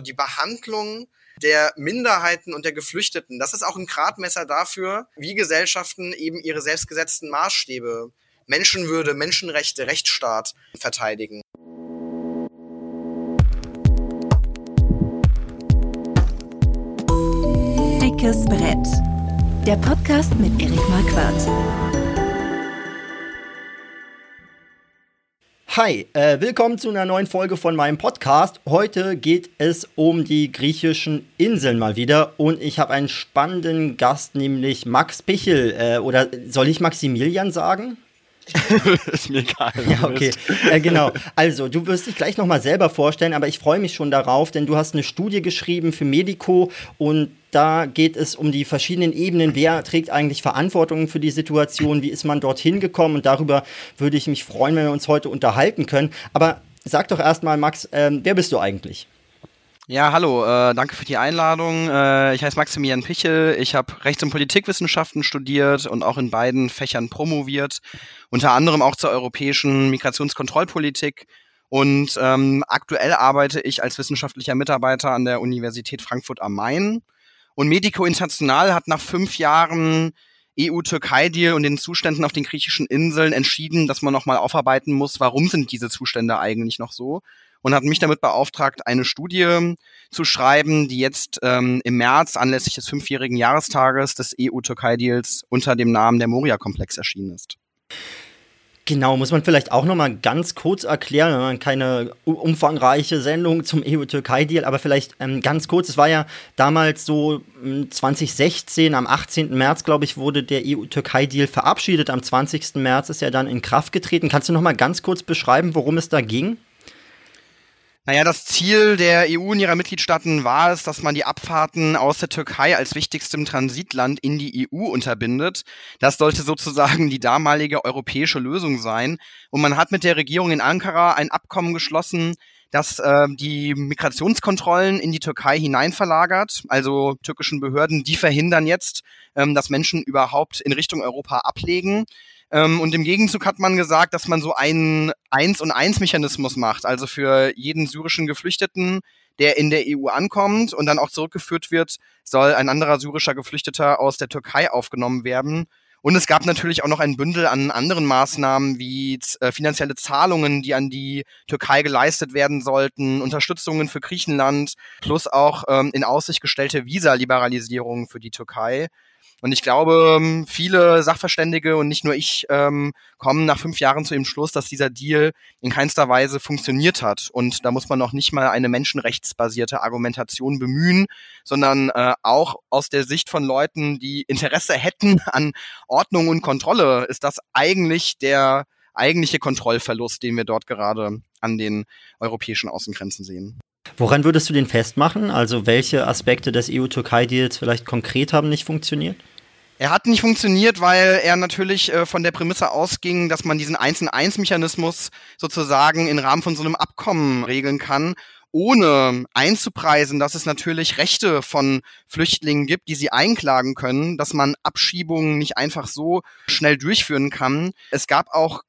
Die Behandlung der Minderheiten und der Geflüchteten, das ist auch ein Gradmesser dafür, wie Gesellschaften eben ihre selbstgesetzten Maßstäbe, Menschenwürde, Menschenrechte, Rechtsstaat verteidigen. Dickes Brett. Der Podcast mit Erik Marquardt. Hi, äh, willkommen zu einer neuen Folge von meinem Podcast. Heute geht es um die griechischen Inseln mal wieder und ich habe einen spannenden Gast, nämlich Max Pichel. Äh, oder soll ich Maximilian sagen? ist mir egal. Ja, okay. Äh, genau. Also, du wirst dich gleich nochmal selber vorstellen, aber ich freue mich schon darauf, denn du hast eine Studie geschrieben für Medico und da geht es um die verschiedenen Ebenen. Wer trägt eigentlich Verantwortung für die Situation? Wie ist man dorthin gekommen? Und darüber würde ich mich freuen, wenn wir uns heute unterhalten können. Aber sag doch erstmal, Max, ähm, wer bist du eigentlich? Ja, hallo, äh, danke für die Einladung. Äh, ich heiße Maximilian Pichel. Ich habe Rechts- und Politikwissenschaften studiert und auch in beiden Fächern promoviert, unter anderem auch zur europäischen Migrationskontrollpolitik. Und ähm, aktuell arbeite ich als wissenschaftlicher Mitarbeiter an der Universität Frankfurt am Main. Und Medico International hat nach fünf Jahren EU-Türkei-Deal und den Zuständen auf den griechischen Inseln entschieden, dass man nochmal aufarbeiten muss, warum sind diese Zustände eigentlich noch so und hat mich damit beauftragt, eine Studie zu schreiben, die jetzt ähm, im März anlässlich des fünfjährigen Jahrestages des EU-Türkei-Deals unter dem Namen der Moria-Komplex erschienen ist. Genau, muss man vielleicht auch noch mal ganz kurz erklären, wenn man keine umfangreiche Sendung zum EU-Türkei-Deal, aber vielleicht ähm, ganz kurz, es war ja damals so 2016, hm, am 18. März, glaube ich, wurde der EU-Türkei-Deal verabschiedet, am 20. März ist er dann in Kraft getreten. Kannst du noch mal ganz kurz beschreiben, worum es da ging? Naja, das Ziel der EU und ihrer Mitgliedstaaten war es, dass man die Abfahrten aus der Türkei als wichtigstem Transitland in die EU unterbindet. Das sollte sozusagen die damalige europäische Lösung sein. Und man hat mit der Regierung in Ankara ein Abkommen geschlossen, das äh, die Migrationskontrollen in die Türkei hinein verlagert. Also türkischen Behörden, die verhindern jetzt, ähm, dass Menschen überhaupt in Richtung Europa ablegen. Ähm, und im Gegenzug hat man gesagt, dass man so einen Eins- und Eins-Mechanismus macht. Also für jeden syrischen Geflüchteten, der in der EU ankommt und dann auch zurückgeführt wird, soll ein anderer syrischer Geflüchteter aus der Türkei aufgenommen werden. Und es gab natürlich auch noch ein Bündel an anderen Maßnahmen wie äh, finanzielle Zahlungen, die an die Türkei geleistet werden sollten, Unterstützungen für Griechenland, plus auch ähm, in Aussicht gestellte Visa-Liberalisierungen für die Türkei. Und ich glaube, ähm, viele Sachverständige und nicht nur ich ähm, kommen nach fünf Jahren zu dem Schluss, dass dieser Deal in keinster Weise funktioniert hat. Und da muss man noch nicht mal eine menschenrechtsbasierte Argumentation bemühen, sondern äh, auch aus der Sicht von Leuten, die Interesse hätten an Ordnung und Kontrolle, ist das eigentlich der eigentliche Kontrollverlust, den wir dort gerade an den europäischen Außengrenzen sehen. Woran würdest du den festmachen? Also welche Aspekte des EU-Türkei-Deals vielleicht konkret haben nicht funktioniert? Er hat nicht funktioniert, weil er natürlich äh, von der Prämisse ausging, dass man diesen 1-in-1-Mechanismus sozusagen im Rahmen von so einem Abkommen regeln kann, ohne einzupreisen, dass es natürlich Rechte von Flüchtlingen gibt, die sie einklagen können, dass man Abschiebungen nicht einfach so schnell durchführen kann. Es gab auch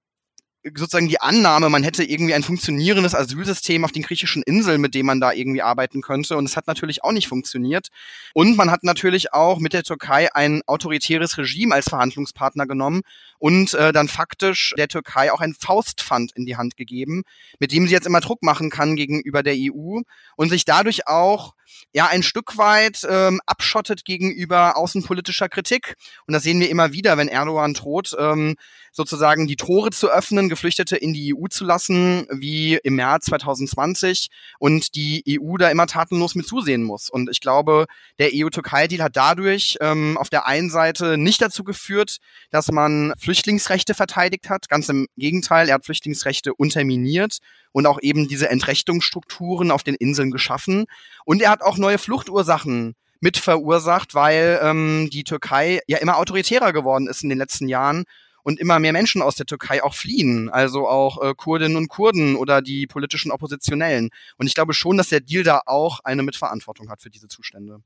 sozusagen die Annahme, man hätte irgendwie ein funktionierendes Asylsystem auf den griechischen Inseln, mit dem man da irgendwie arbeiten könnte. Und es hat natürlich auch nicht funktioniert. Und man hat natürlich auch mit der Türkei ein autoritäres Regime als Verhandlungspartner genommen und äh, dann faktisch der Türkei auch ein Faustpfand in die Hand gegeben, mit dem sie jetzt immer Druck machen kann gegenüber der EU und sich dadurch auch ja ein Stück weit ähm, abschottet gegenüber außenpolitischer Kritik. Und das sehen wir immer wieder, wenn Erdogan droht, ähm, sozusagen die Tore zu öffnen, Geflüchtete in die EU zu lassen, wie im März 2020 und die EU da immer tatenlos mit zusehen muss. Und ich glaube, der EU-Türkei-Deal hat dadurch ähm, auf der einen Seite nicht dazu geführt, dass man Flüchtlingsrechte verteidigt hat. Ganz im Gegenteil, er hat Flüchtlingsrechte unterminiert und auch eben diese Entrechtungsstrukturen auf den Inseln geschaffen. Und er hat auch neue Fluchtursachen mit verursacht, weil ähm, die Türkei ja immer autoritärer geworden ist in den letzten Jahren und immer mehr Menschen aus der Türkei auch fliehen, also auch äh, Kurdinnen und Kurden oder die politischen Oppositionellen. Und ich glaube schon, dass der Deal da auch eine Mitverantwortung hat für diese Zustände.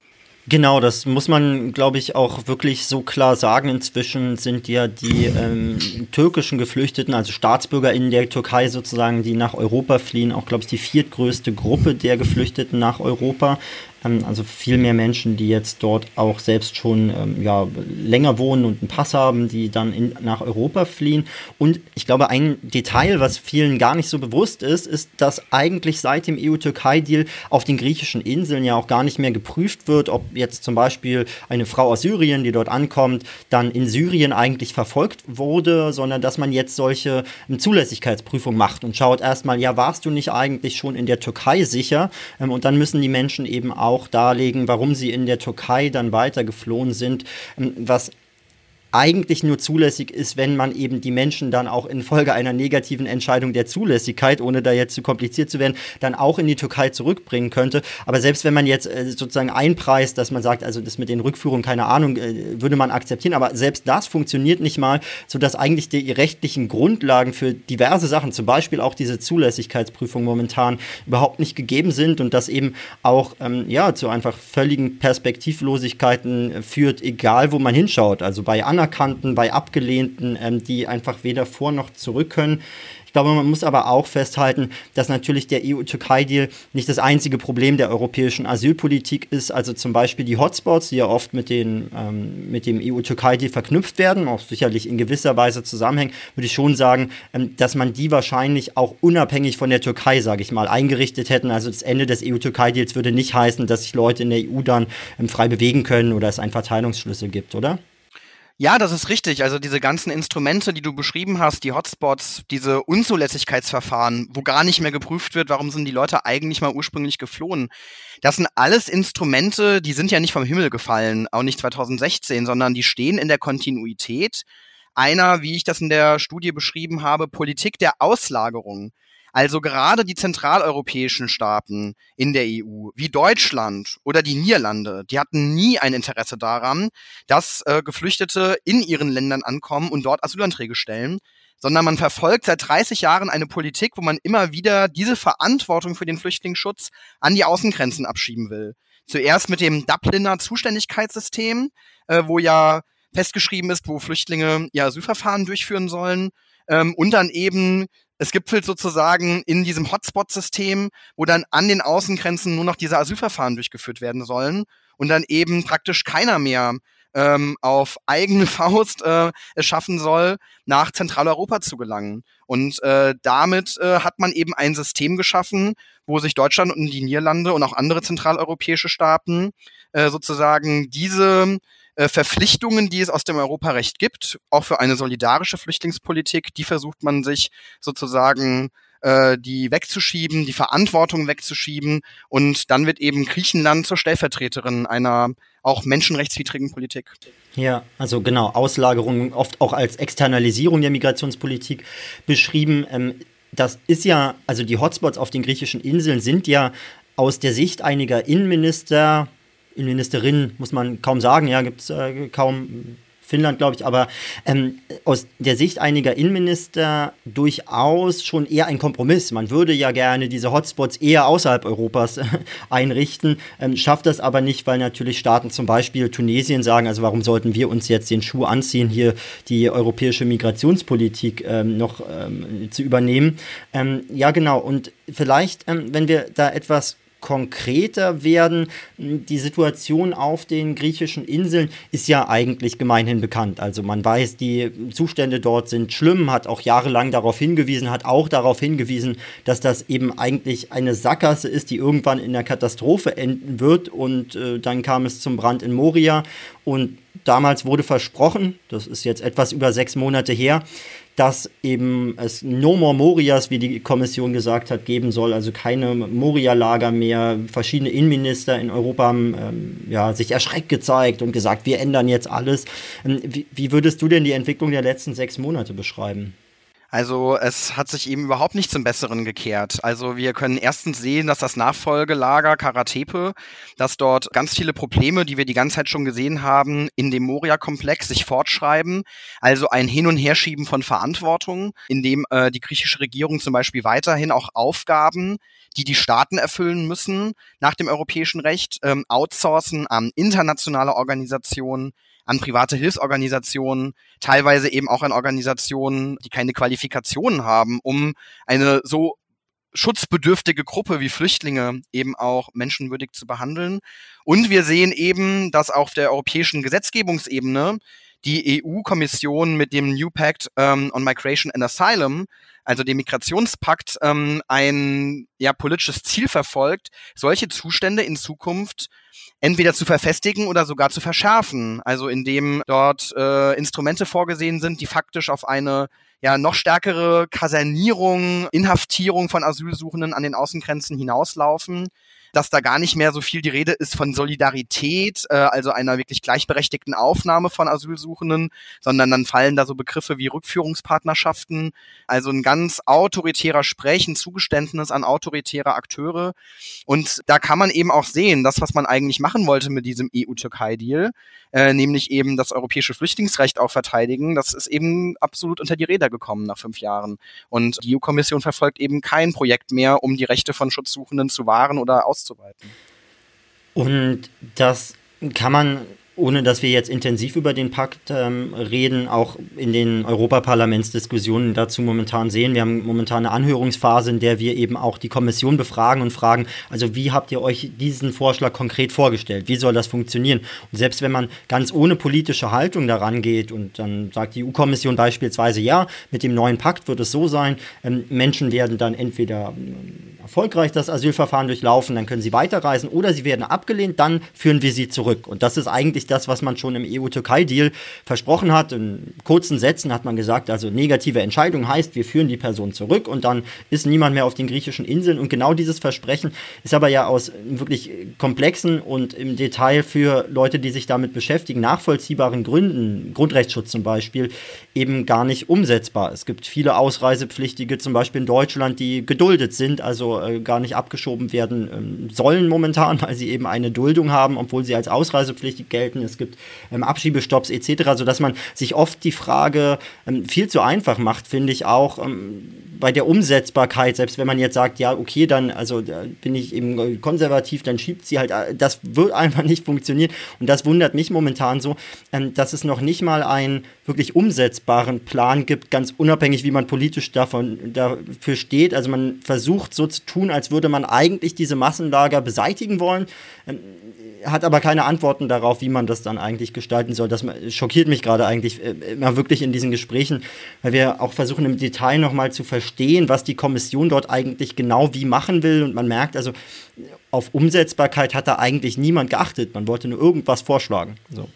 Genau, das muss man, glaube ich, auch wirklich so klar sagen. Inzwischen sind ja die ähm, türkischen Geflüchteten, also StaatsbürgerInnen der Türkei sozusagen, die nach Europa fliehen, auch, glaube ich, die viertgrößte Gruppe der Geflüchteten nach Europa. Also viel mehr Menschen, die jetzt dort auch selbst schon ähm, ja, länger wohnen und einen Pass haben, die dann in, nach Europa fliehen. Und ich glaube, ein Detail, was vielen gar nicht so bewusst ist, ist, dass eigentlich seit dem EU-Türkei-Deal auf den griechischen Inseln ja auch gar nicht mehr geprüft wird, ob jetzt zum Beispiel eine Frau aus Syrien, die dort ankommt, dann in Syrien eigentlich verfolgt wurde, sondern dass man jetzt solche ähm, Zulässigkeitsprüfungen macht und schaut erstmal, ja, warst du nicht eigentlich schon in der Türkei sicher? Ähm, und dann müssen die Menschen eben auch auch darlegen, warum sie in der Türkei dann weiter geflohen sind, ähm, was eigentlich nur zulässig ist, wenn man eben die Menschen dann auch infolge einer negativen Entscheidung der Zulässigkeit, ohne da jetzt zu kompliziert zu werden, dann auch in die Türkei zurückbringen könnte. Aber selbst wenn man jetzt äh, sozusagen einpreist, dass man sagt, also das mit den Rückführungen, keine Ahnung, äh, würde man akzeptieren, aber selbst das funktioniert nicht mal, sodass eigentlich die rechtlichen Grundlagen für diverse Sachen, zum Beispiel auch diese Zulässigkeitsprüfung momentan überhaupt nicht gegeben sind und das eben auch ähm, ja, zu einfach völligen Perspektivlosigkeiten führt, egal wo man hinschaut. Also bei Anna Anerkannten, bei Abgelehnten, ähm, die einfach weder vor noch zurück können. Ich glaube, man muss aber auch festhalten, dass natürlich der EU-Türkei-Deal nicht das einzige Problem der europäischen Asylpolitik ist. Also zum Beispiel die Hotspots, die ja oft mit, den, ähm, mit dem EU-Türkei-Deal verknüpft werden, auch sicherlich in gewisser Weise zusammenhängen, würde ich schon sagen, ähm, dass man die wahrscheinlich auch unabhängig von der Türkei, sage ich mal, eingerichtet hätten. Also das Ende des EU-Türkei-Deals würde nicht heißen, dass sich Leute in der EU dann ähm, frei bewegen können oder es einen Verteilungsschlüssel gibt, oder? Ja, das ist richtig. Also diese ganzen Instrumente, die du beschrieben hast, die Hotspots, diese Unzulässigkeitsverfahren, wo gar nicht mehr geprüft wird, warum sind die Leute eigentlich mal ursprünglich geflohen. Das sind alles Instrumente, die sind ja nicht vom Himmel gefallen, auch nicht 2016, sondern die stehen in der Kontinuität einer, wie ich das in der Studie beschrieben habe, Politik der Auslagerung. Also gerade die zentraleuropäischen Staaten in der EU, wie Deutschland oder die Niederlande, die hatten nie ein Interesse daran, dass äh, Geflüchtete in ihren Ländern ankommen und dort Asylanträge stellen, sondern man verfolgt seit 30 Jahren eine Politik, wo man immer wieder diese Verantwortung für den Flüchtlingsschutz an die Außengrenzen abschieben will. Zuerst mit dem Dubliner Zuständigkeitssystem, äh, wo ja festgeschrieben ist, wo Flüchtlinge ihr Asylverfahren durchführen sollen. Ähm, und dann eben es gipfelt sozusagen in diesem Hotspot-System, wo dann an den Außengrenzen nur noch diese Asylverfahren durchgeführt werden sollen und dann eben praktisch keiner mehr ähm, auf eigene Faust äh, es schaffen soll, nach Zentraleuropa zu gelangen. Und äh, damit äh, hat man eben ein System geschaffen, wo sich Deutschland und die Niederlande und auch andere zentraleuropäische Staaten äh, sozusagen diese äh, Verpflichtungen, die es aus dem Europarecht gibt, auch für eine solidarische Flüchtlingspolitik, die versucht man sich sozusagen äh, die wegzuschieben, die Verantwortung wegzuschieben und dann wird eben Griechenland zur Stellvertreterin einer auch menschenrechtswidrigen Politik. Ja, also genau, Auslagerung oft auch als Externalisierung der Migrationspolitik beschrieben. Ähm, das ist ja, also die Hotspots auf den griechischen Inseln sind ja aus der Sicht einiger Innenminister, Innenministerin, muss man kaum sagen, ja, gibt es äh, kaum Finnland, glaube ich, aber ähm, aus der Sicht einiger Innenminister durchaus schon eher ein Kompromiss. Man würde ja gerne diese Hotspots eher außerhalb Europas einrichten, ähm, schafft das aber nicht, weil natürlich Staaten zum Beispiel Tunesien sagen, also warum sollten wir uns jetzt den Schuh anziehen, hier die europäische Migrationspolitik ähm, noch ähm, zu übernehmen. Ähm, ja, genau. Und vielleicht, ähm, wenn wir da etwas konkreter werden. Die Situation auf den griechischen Inseln ist ja eigentlich gemeinhin bekannt. Also man weiß, die Zustände dort sind schlimm, hat auch jahrelang darauf hingewiesen, hat auch darauf hingewiesen, dass das eben eigentlich eine Sackgasse ist, die irgendwann in der Katastrophe enden wird. Und äh, dann kam es zum Brand in Moria und damals wurde versprochen, das ist jetzt etwas über sechs Monate her, dass eben es No More Morias, wie die Kommission gesagt hat, geben soll, also keine Moria-Lager mehr. Verschiedene Innenminister in Europa haben ähm, ja, sich erschreckt gezeigt und gesagt, wir ändern jetzt alles. Ähm, wie, wie würdest du denn die Entwicklung der letzten sechs Monate beschreiben? Also es hat sich eben überhaupt nicht zum Besseren gekehrt. Also wir können erstens sehen, dass das Nachfolgelager Karatepe, dass dort ganz viele Probleme, die wir die ganze Zeit schon gesehen haben, in dem Moria-Komplex sich fortschreiben. Also ein Hin- und Herschieben von Verantwortung, in dem äh, die griechische Regierung zum Beispiel weiterhin auch Aufgaben die die Staaten erfüllen müssen nach dem europäischen Recht, ähm, outsourcen an internationale Organisationen, an private Hilfsorganisationen, teilweise eben auch an Organisationen, die keine Qualifikationen haben, um eine so schutzbedürftige Gruppe wie Flüchtlinge eben auch menschenwürdig zu behandeln. Und wir sehen eben, dass auf der europäischen Gesetzgebungsebene die EU-Kommission mit dem New Pact ähm, on Migration and Asylum, also dem Migrationspakt, ähm, ein ja, politisches Ziel verfolgt, solche Zustände in Zukunft entweder zu verfestigen oder sogar zu verschärfen. Also indem dort äh, Instrumente vorgesehen sind, die faktisch auf eine ja noch stärkere Kasernierung, Inhaftierung von Asylsuchenden an den Außengrenzen hinauslaufen dass da gar nicht mehr so viel die Rede ist von Solidarität, äh, also einer wirklich gleichberechtigten Aufnahme von Asylsuchenden, sondern dann fallen da so Begriffe wie Rückführungspartnerschaften, also ein ganz autoritärer Sprech, ein Zugeständnis an autoritäre Akteure. Und da kann man eben auch sehen, das, was man eigentlich machen wollte mit diesem EU-Türkei-Deal, äh, nämlich eben das europäische Flüchtlingsrecht auch verteidigen, das ist eben absolut unter die Räder gekommen nach fünf Jahren. Und die EU-Kommission verfolgt eben kein Projekt mehr, um die Rechte von Schutzsuchenden zu wahren oder auszuweiten. Und das kann man ohne dass wir jetzt intensiv über den Pakt ähm, reden, auch in den Europaparlamentsdiskussionen dazu momentan sehen. Wir haben momentan eine Anhörungsphase, in der wir eben auch die Kommission befragen und fragen, also wie habt ihr euch diesen Vorschlag konkret vorgestellt? Wie soll das funktionieren? Und selbst wenn man ganz ohne politische Haltung daran geht und dann sagt die EU-Kommission beispielsweise, ja, mit dem neuen Pakt wird es so sein, ähm, Menschen werden dann entweder ähm, erfolgreich das Asylverfahren durchlaufen, dann können sie weiterreisen oder sie werden abgelehnt, dann führen wir sie zurück. Und das ist eigentlich das, was man schon im EU-Türkei-Deal versprochen hat. In kurzen Sätzen hat man gesagt, also negative Entscheidung heißt, wir führen die Person zurück und dann ist niemand mehr auf den griechischen Inseln. Und genau dieses Versprechen ist aber ja aus wirklich komplexen und im Detail für Leute, die sich damit beschäftigen, nachvollziehbaren Gründen, Grundrechtsschutz zum Beispiel, eben gar nicht umsetzbar. Es gibt viele Ausreisepflichtige, zum Beispiel in Deutschland, die geduldet sind, also äh, gar nicht abgeschoben werden ähm, sollen momentan, weil sie eben eine Duldung haben, obwohl sie als ausreisepflichtig gelten. Es gibt ähm, Abschiebestopps etc., sodass man sich oft die Frage ähm, viel zu einfach macht, finde ich auch ähm, bei der Umsetzbarkeit, selbst wenn man jetzt sagt, ja, okay, dann also da bin ich eben konservativ, dann schiebt sie halt, äh, das wird einfach nicht funktionieren. Und das wundert mich momentan so, ähm, dass es noch nicht mal einen wirklich umsetzbaren Plan gibt, ganz unabhängig, wie man politisch davon, dafür steht. Also man versucht so zu tun, als würde man eigentlich diese Massenlager beseitigen wollen. Ähm, hat aber keine Antworten darauf, wie man das dann eigentlich gestalten soll. Das schockiert mich gerade eigentlich äh, immer wirklich in diesen Gesprächen, weil wir auch versuchen im Detail nochmal zu verstehen, was die Kommission dort eigentlich genau wie machen will. Und man merkt also, auf Umsetzbarkeit hat da eigentlich niemand geachtet. Man wollte nur irgendwas vorschlagen. So.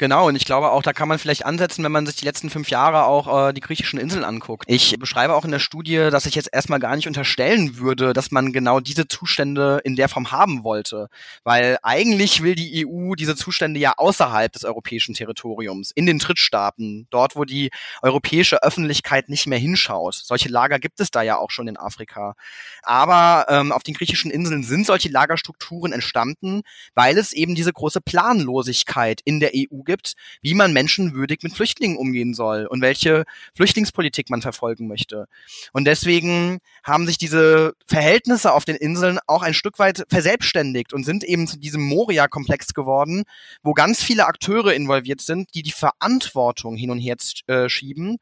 Genau, und ich glaube auch, da kann man vielleicht ansetzen, wenn man sich die letzten fünf Jahre auch äh, die griechischen Inseln anguckt. Ich beschreibe auch in der Studie, dass ich jetzt erstmal gar nicht unterstellen würde, dass man genau diese Zustände in der Form haben wollte. Weil eigentlich will die EU diese Zustände ja außerhalb des europäischen Territoriums, in den Drittstaaten, dort, wo die europäische Öffentlichkeit nicht mehr hinschaut. Solche Lager gibt es da ja auch schon in Afrika. Aber ähm, auf den griechischen Inseln sind solche Lagerstrukturen entstanden, weil es eben diese große Planlosigkeit in der EU gibt, wie man menschenwürdig mit Flüchtlingen umgehen soll und welche Flüchtlingspolitik man verfolgen möchte. Und deswegen haben sich diese Verhältnisse auf den Inseln auch ein Stück weit verselbstständigt und sind eben zu diesem Moria-Komplex geworden, wo ganz viele Akteure involviert sind, die die Verantwortung hin und her äh, schieben,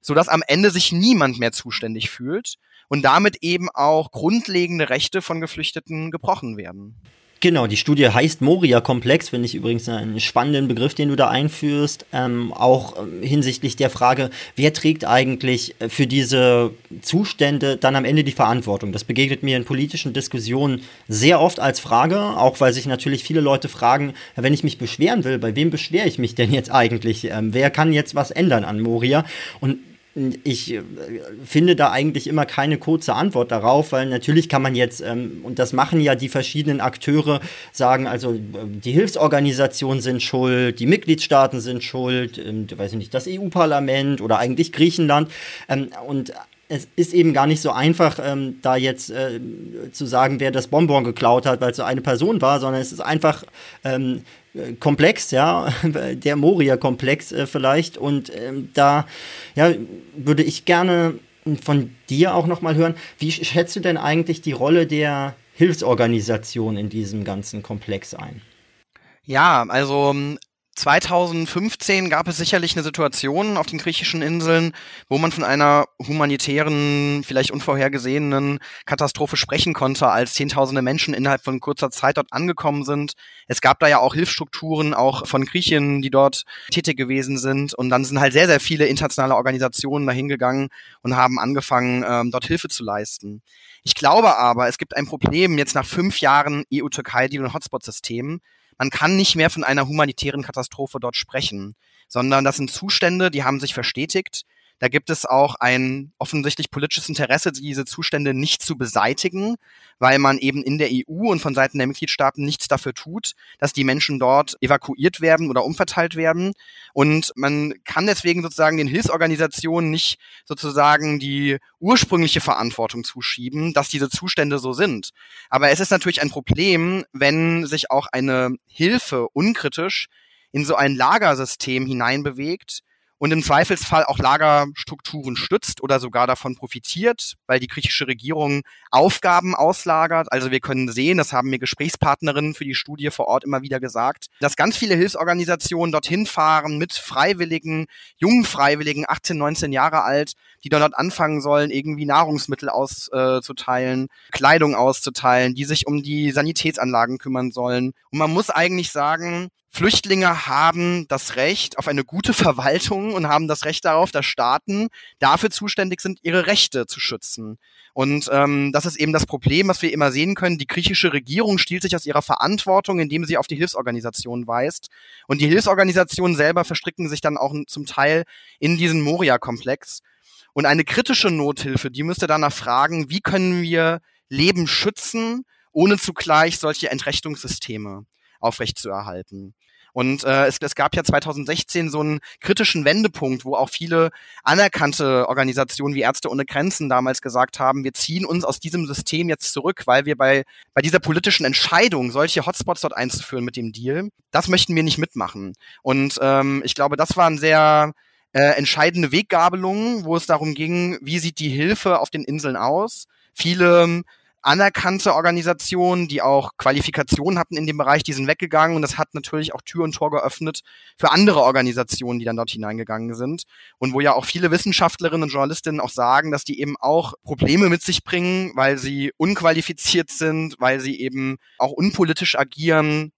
sodass am Ende sich niemand mehr zuständig fühlt und damit eben auch grundlegende Rechte von Geflüchteten gebrochen werden. Genau, die Studie heißt Moria-Komplex, finde ich übrigens einen spannenden Begriff, den du da einführst. Ähm, auch ähm, hinsichtlich der Frage, wer trägt eigentlich äh, für diese Zustände dann am Ende die Verantwortung? Das begegnet mir in politischen Diskussionen sehr oft als Frage, auch weil sich natürlich viele Leute fragen, wenn ich mich beschweren will, bei wem beschwere ich mich denn jetzt eigentlich? Ähm, wer kann jetzt was ändern an Moria? Und ich äh, finde da eigentlich immer keine kurze Antwort darauf, weil natürlich kann man jetzt, ähm, und das machen ja die verschiedenen Akteure, sagen, also äh, die Hilfsorganisationen sind schuld, die Mitgliedstaaten sind schuld, ähm, weiß ich nicht, das EU-Parlament oder eigentlich Griechenland. Ähm, und es ist eben gar nicht so einfach, da jetzt äh, zu sagen, wer das Bonbon geklaut hat, weil es so eine Person war, sondern es ist einfach komplex, ja, der Moria-Komplex äh, vielleicht. Und ähm, da ja, würde ich gerne von dir auch nochmal hören, wie schätzt du denn eigentlich die Rolle der Hilfsorganisation in diesem ganzen Komplex ein? Ja, also 2015 gab es sicherlich eine Situation auf den griechischen Inseln, wo man von einer humanitären, vielleicht unvorhergesehenen Katastrophe sprechen konnte, als Zehntausende Menschen innerhalb von kurzer Zeit dort angekommen sind. Es gab da ja auch Hilfsstrukturen, auch von Griechen, die dort tätig gewesen sind. Und dann sind halt sehr, sehr viele internationale Organisationen dahingegangen und haben angefangen, ähm, dort Hilfe zu leisten. Ich glaube aber, es gibt ein Problem jetzt nach fünf Jahren EU-Türkei-Deal und Hotspot-System man kann nicht mehr von einer humanitären Katastrophe dort sprechen, sondern das sind Zustände, die haben sich verstetigt. Da gibt es auch ein offensichtlich politisches Interesse, diese Zustände nicht zu beseitigen, weil man eben in der EU und von Seiten der Mitgliedstaaten nichts dafür tut, dass die Menschen dort evakuiert werden oder umverteilt werden. Und man kann deswegen sozusagen den Hilfsorganisationen nicht sozusagen die ursprüngliche Verantwortung zuschieben, dass diese Zustände so sind. Aber es ist natürlich ein Problem, wenn sich auch eine Hilfe unkritisch in so ein Lagersystem hineinbewegt, und im Zweifelsfall auch Lagerstrukturen stützt oder sogar davon profitiert, weil die griechische Regierung Aufgaben auslagert. Also wir können sehen, das haben mir Gesprächspartnerinnen für die Studie vor Ort immer wieder gesagt, dass ganz viele Hilfsorganisationen dorthin fahren mit Freiwilligen, jungen Freiwilligen, 18, 19 Jahre alt, die dort anfangen sollen, irgendwie Nahrungsmittel auszuteilen, Kleidung auszuteilen, die sich um die Sanitätsanlagen kümmern sollen. Und man muss eigentlich sagen, Flüchtlinge haben das Recht auf eine gute Verwaltung und haben das Recht darauf, dass Staaten dafür zuständig sind, ihre Rechte zu schützen. Und ähm, das ist eben das Problem, was wir immer sehen können. Die griechische Regierung stiehlt sich aus ihrer Verantwortung, indem sie auf die Hilfsorganisationen weist. Und die Hilfsorganisationen selber verstricken sich dann auch zum Teil in diesen Moria-Komplex. Und eine kritische Nothilfe, die müsste danach fragen, wie können wir Leben schützen, ohne zugleich solche Entrechtungssysteme aufrechtzuerhalten. Und äh, es, es gab ja 2016 so einen kritischen Wendepunkt, wo auch viele anerkannte Organisationen wie Ärzte ohne Grenzen damals gesagt haben, wir ziehen uns aus diesem System jetzt zurück, weil wir bei, bei dieser politischen Entscheidung, solche Hotspots dort einzuführen mit dem Deal, das möchten wir nicht mitmachen. Und ähm, ich glaube, das war ein sehr äh, entscheidende Weggabelung, wo es darum ging, wie sieht die Hilfe auf den Inseln aus. Viele anerkannte Organisationen, die auch Qualifikationen hatten in dem Bereich, die sind weggegangen und das hat natürlich auch Tür und Tor geöffnet für andere Organisationen, die dann dort hineingegangen sind und wo ja auch viele Wissenschaftlerinnen und Journalistinnen auch sagen, dass die eben auch Probleme mit sich bringen, weil sie unqualifiziert sind, weil sie eben auch unpolitisch agieren.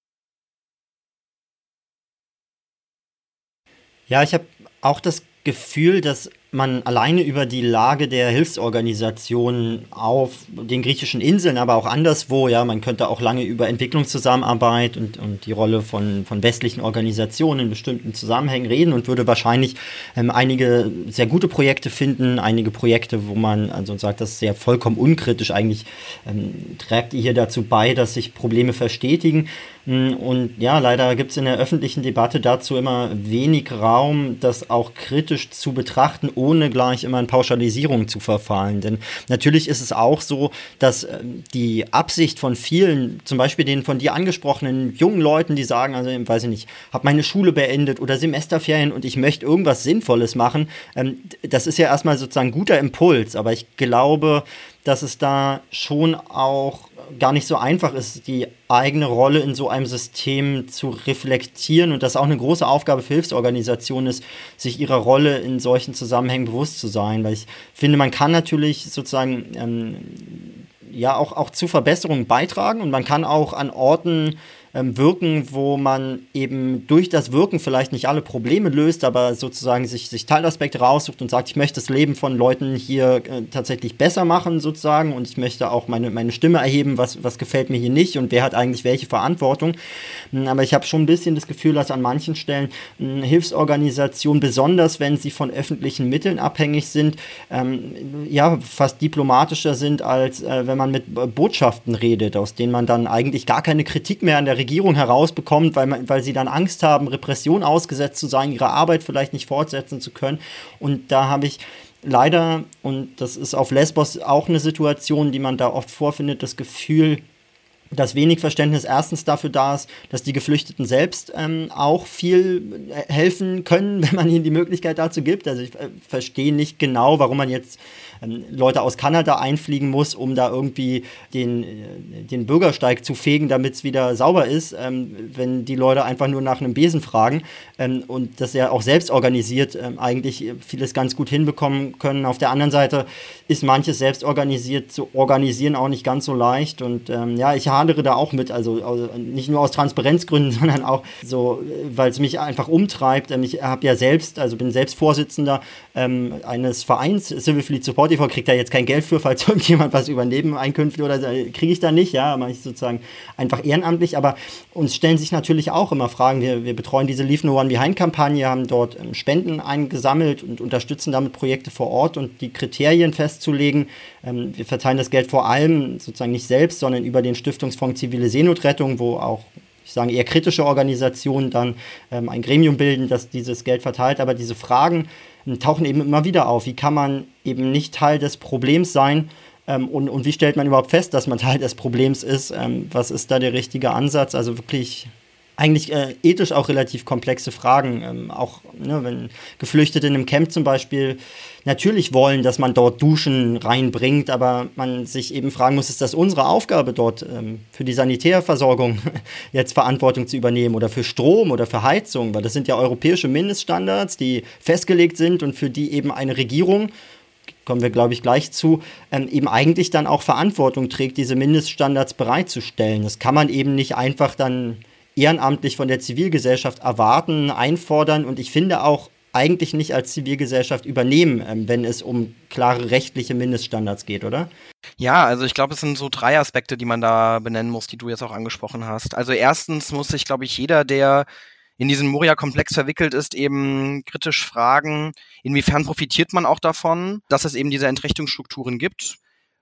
Ja, ich habe auch das Gefühl, dass man alleine über die Lage der Hilfsorganisationen auf den griechischen Inseln, aber auch anderswo, ja, man könnte auch lange über Entwicklungszusammenarbeit und, und die Rolle von, von westlichen Organisationen in bestimmten Zusammenhängen reden und würde wahrscheinlich ähm, einige sehr gute Projekte finden, einige Projekte, wo man also sagt, das ist sehr vollkommen unkritisch eigentlich ähm, trägt ihr hier dazu bei, dass sich Probleme verstetigen. Mm, und ja, leider gibt es in der öffentlichen Debatte dazu immer wenig Raum, das auch kritisch zu betrachten, ohne gleich immer in Pauschalisierung zu verfallen. Denn natürlich ist es auch so, dass äh, die Absicht von vielen, zum Beispiel den von dir angesprochenen jungen Leuten, die sagen, also weiß ich nicht, habe meine Schule beendet oder Semesterferien und ich möchte irgendwas Sinnvolles machen, ähm, das ist ja erstmal sozusagen guter Impuls. Aber ich glaube, dass es da schon auch gar nicht so einfach ist, die eigene Rolle in so einem System zu reflektieren und dass auch eine große Aufgabe für Hilfsorganisationen ist, sich ihrer Rolle in solchen Zusammenhängen bewusst zu sein. Weil ich finde, man kann natürlich sozusagen ähm, ja auch, auch zu Verbesserungen beitragen und man kann auch an Orten ähm, wirken, wo man eben durch das Wirken vielleicht nicht alle Probleme löst, aber sozusagen sich, sich Teilaspekte raussucht und sagt, ich möchte das Leben von Leuten hier äh, tatsächlich besser machen sozusagen und ich möchte auch meine, meine Stimme erheben, was, was gefällt mir hier nicht und wer hat eigentlich welche Verantwortung. Hm, aber ich habe schon ein bisschen das Gefühl, dass an manchen Stellen hm, Hilfsorganisationen, besonders wenn sie von öffentlichen Mitteln abhängig sind, ähm, ja, fast diplomatischer sind, als äh, wenn man mit Botschaften redet, aus denen man dann eigentlich gar keine Kritik mehr an der Regierung herausbekommt, weil, man, weil sie dann Angst haben, Repression ausgesetzt zu sein, ihre Arbeit vielleicht nicht fortsetzen zu können. Und da habe ich leider, und das ist auf Lesbos auch eine Situation, die man da oft vorfindet, das Gefühl, dass wenig Verständnis erstens dafür da ist, dass die Geflüchteten selbst ähm, auch viel helfen können, wenn man ihnen die Möglichkeit dazu gibt. Also ich äh, verstehe nicht genau, warum man jetzt ähm, Leute aus Kanada einfliegen muss, um da irgendwie den, äh, den Bürgersteig zu fegen, damit es wieder sauber ist, ähm, wenn die Leute einfach nur nach einem Besen fragen ähm, und das ja auch selbst organisiert ähm, eigentlich vieles ganz gut hinbekommen können. Auf der anderen Seite ist manches selbst organisiert zu organisieren auch nicht ganz so leicht und ähm, ja, ich hadere da auch mit, also, also, nicht nur aus Transparenzgründen, sondern auch so, äh, weil es mich einfach umtreibt. Ich habe ja selbst, also bin selbst Vorsitzender eines Vereins, Civil Fleet Support TV kriegt da jetzt kein Geld für, falls irgendjemand was über Nebeneinkünfte oder so, kriege ich da nicht, ja, mache ich sozusagen einfach ehrenamtlich, aber uns stellen sich natürlich auch immer Fragen, wir, wir betreuen diese Leave No One Behind Kampagne, haben dort ähm, Spenden eingesammelt und unterstützen damit Projekte vor Ort und die Kriterien festzulegen, ähm, wir verteilen das Geld vor allem sozusagen nicht selbst, sondern über den Stiftungsfonds Zivile Seenotrettung, wo auch ich sage eher kritische Organisationen dann ähm, ein Gremium bilden, das dieses Geld verteilt. Aber diese Fragen tauchen eben immer wieder auf. Wie kann man eben nicht Teil des Problems sein? Ähm, und, und wie stellt man überhaupt fest, dass man Teil des Problems ist? Ähm, was ist da der richtige Ansatz? Also wirklich eigentlich äh, ethisch auch relativ komplexe Fragen. Ähm, auch ne, wenn Geflüchtete in einem Camp zum Beispiel natürlich wollen, dass man dort Duschen reinbringt, aber man sich eben fragen muss, ist das unsere Aufgabe dort ähm, für die Sanitärversorgung jetzt Verantwortung zu übernehmen oder für Strom oder für Heizung, weil das sind ja europäische Mindeststandards, die festgelegt sind und für die eben eine Regierung kommen wir, glaube ich, gleich zu, ähm, eben eigentlich dann auch Verantwortung trägt, diese Mindeststandards bereitzustellen. Das kann man eben nicht einfach dann ehrenamtlich von der Zivilgesellschaft erwarten, einfordern und ich finde auch eigentlich nicht als Zivilgesellschaft übernehmen, ähm, wenn es um klare rechtliche Mindeststandards geht, oder? Ja, also ich glaube, es sind so drei Aspekte, die man da benennen muss, die du jetzt auch angesprochen hast. Also erstens muss sich, glaube ich, jeder, der in diesen Moria-Komplex verwickelt ist, eben kritisch fragen, inwiefern profitiert man auch davon, dass es eben diese Entrechtungsstrukturen gibt.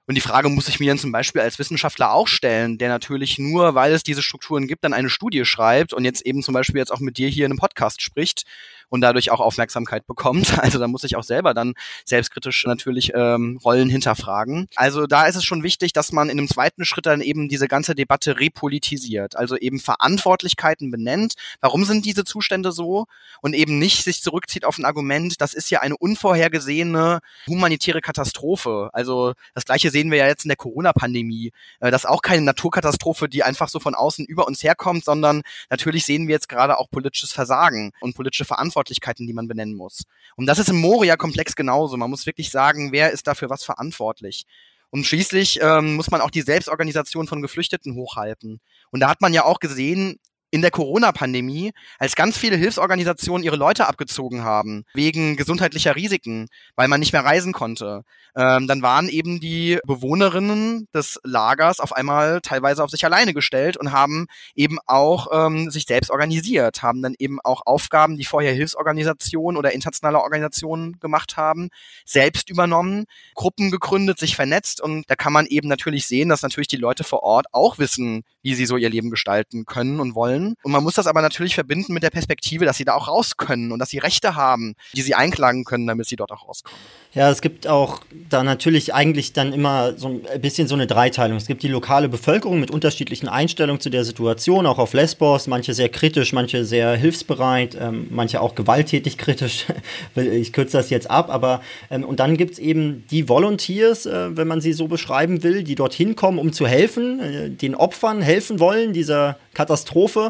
Und die Frage muss ich mir dann zum Beispiel als Wissenschaftler auch stellen, der natürlich nur, weil es diese Strukturen gibt, dann eine Studie schreibt und jetzt eben zum Beispiel jetzt auch mit dir hier in einem Podcast spricht und dadurch auch Aufmerksamkeit bekommt. Also da muss ich auch selber dann selbstkritisch natürlich ähm, Rollen hinterfragen. Also da ist es schon wichtig, dass man in einem zweiten Schritt dann eben diese ganze Debatte repolitisiert, also eben Verantwortlichkeiten benennt. Warum sind diese Zustände so? Und eben nicht sich zurückzieht auf ein Argument, das ist ja eine unvorhergesehene humanitäre Katastrophe. Also das gleiche sehen wir ja jetzt in der Corona-Pandemie. Äh, das ist auch keine Naturkatastrophe, die einfach so von außen über uns herkommt, sondern natürlich sehen wir jetzt gerade auch politisches Versagen und politische Verantwortung Verantwortlichkeiten, die man benennen muss. Und das ist im Moria-Komplex genauso. Man muss wirklich sagen, wer ist dafür was verantwortlich. Und schließlich ähm, muss man auch die Selbstorganisation von Geflüchteten hochhalten. Und da hat man ja auch gesehen, in der Corona-Pandemie, als ganz viele Hilfsorganisationen ihre Leute abgezogen haben, wegen gesundheitlicher Risiken, weil man nicht mehr reisen konnte, ähm, dann waren eben die Bewohnerinnen des Lagers auf einmal teilweise auf sich alleine gestellt und haben eben auch ähm, sich selbst organisiert, haben dann eben auch Aufgaben, die vorher Hilfsorganisationen oder internationale Organisationen gemacht haben, selbst übernommen, Gruppen gegründet, sich vernetzt und da kann man eben natürlich sehen, dass natürlich die Leute vor Ort auch wissen, wie sie so ihr Leben gestalten können und wollen. Und man muss das aber natürlich verbinden mit der Perspektive, dass sie da auch raus können und dass sie Rechte haben, die sie einklagen können, damit sie dort auch rauskommen. Ja, es gibt auch da natürlich eigentlich dann immer so ein bisschen so eine Dreiteilung. Es gibt die lokale Bevölkerung mit unterschiedlichen Einstellungen zu der Situation, auch auf Lesbos, manche sehr kritisch, manche sehr hilfsbereit, ähm, manche auch gewalttätig kritisch. ich kürze das jetzt ab, aber ähm, und dann gibt es eben die Volunteers, äh, wenn man sie so beschreiben will, die dorthin kommen, um zu helfen, äh, den Opfern helfen wollen, dieser Katastrophe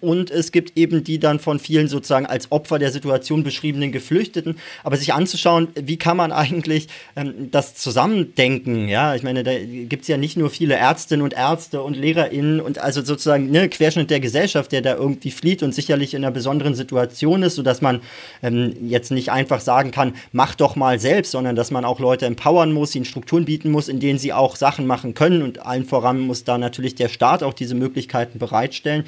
und es gibt eben die dann von vielen sozusagen als Opfer der Situation beschriebenen Geflüchteten. Aber sich anzuschauen, wie kann man eigentlich ähm, das zusammendenken, ja, ich meine, da gibt es ja nicht nur viele Ärztinnen und Ärzte und LehrerInnen und also sozusagen ne, Querschnitt der Gesellschaft, der da irgendwie flieht und sicherlich in einer besonderen Situation ist, sodass man ähm, jetzt nicht einfach sagen kann, mach doch mal selbst, sondern dass man auch Leute empowern muss, ihnen Strukturen bieten muss, in denen sie auch Sachen machen können. Und allen voran muss da natürlich der Staat auch diese Möglichkeiten bereitstellen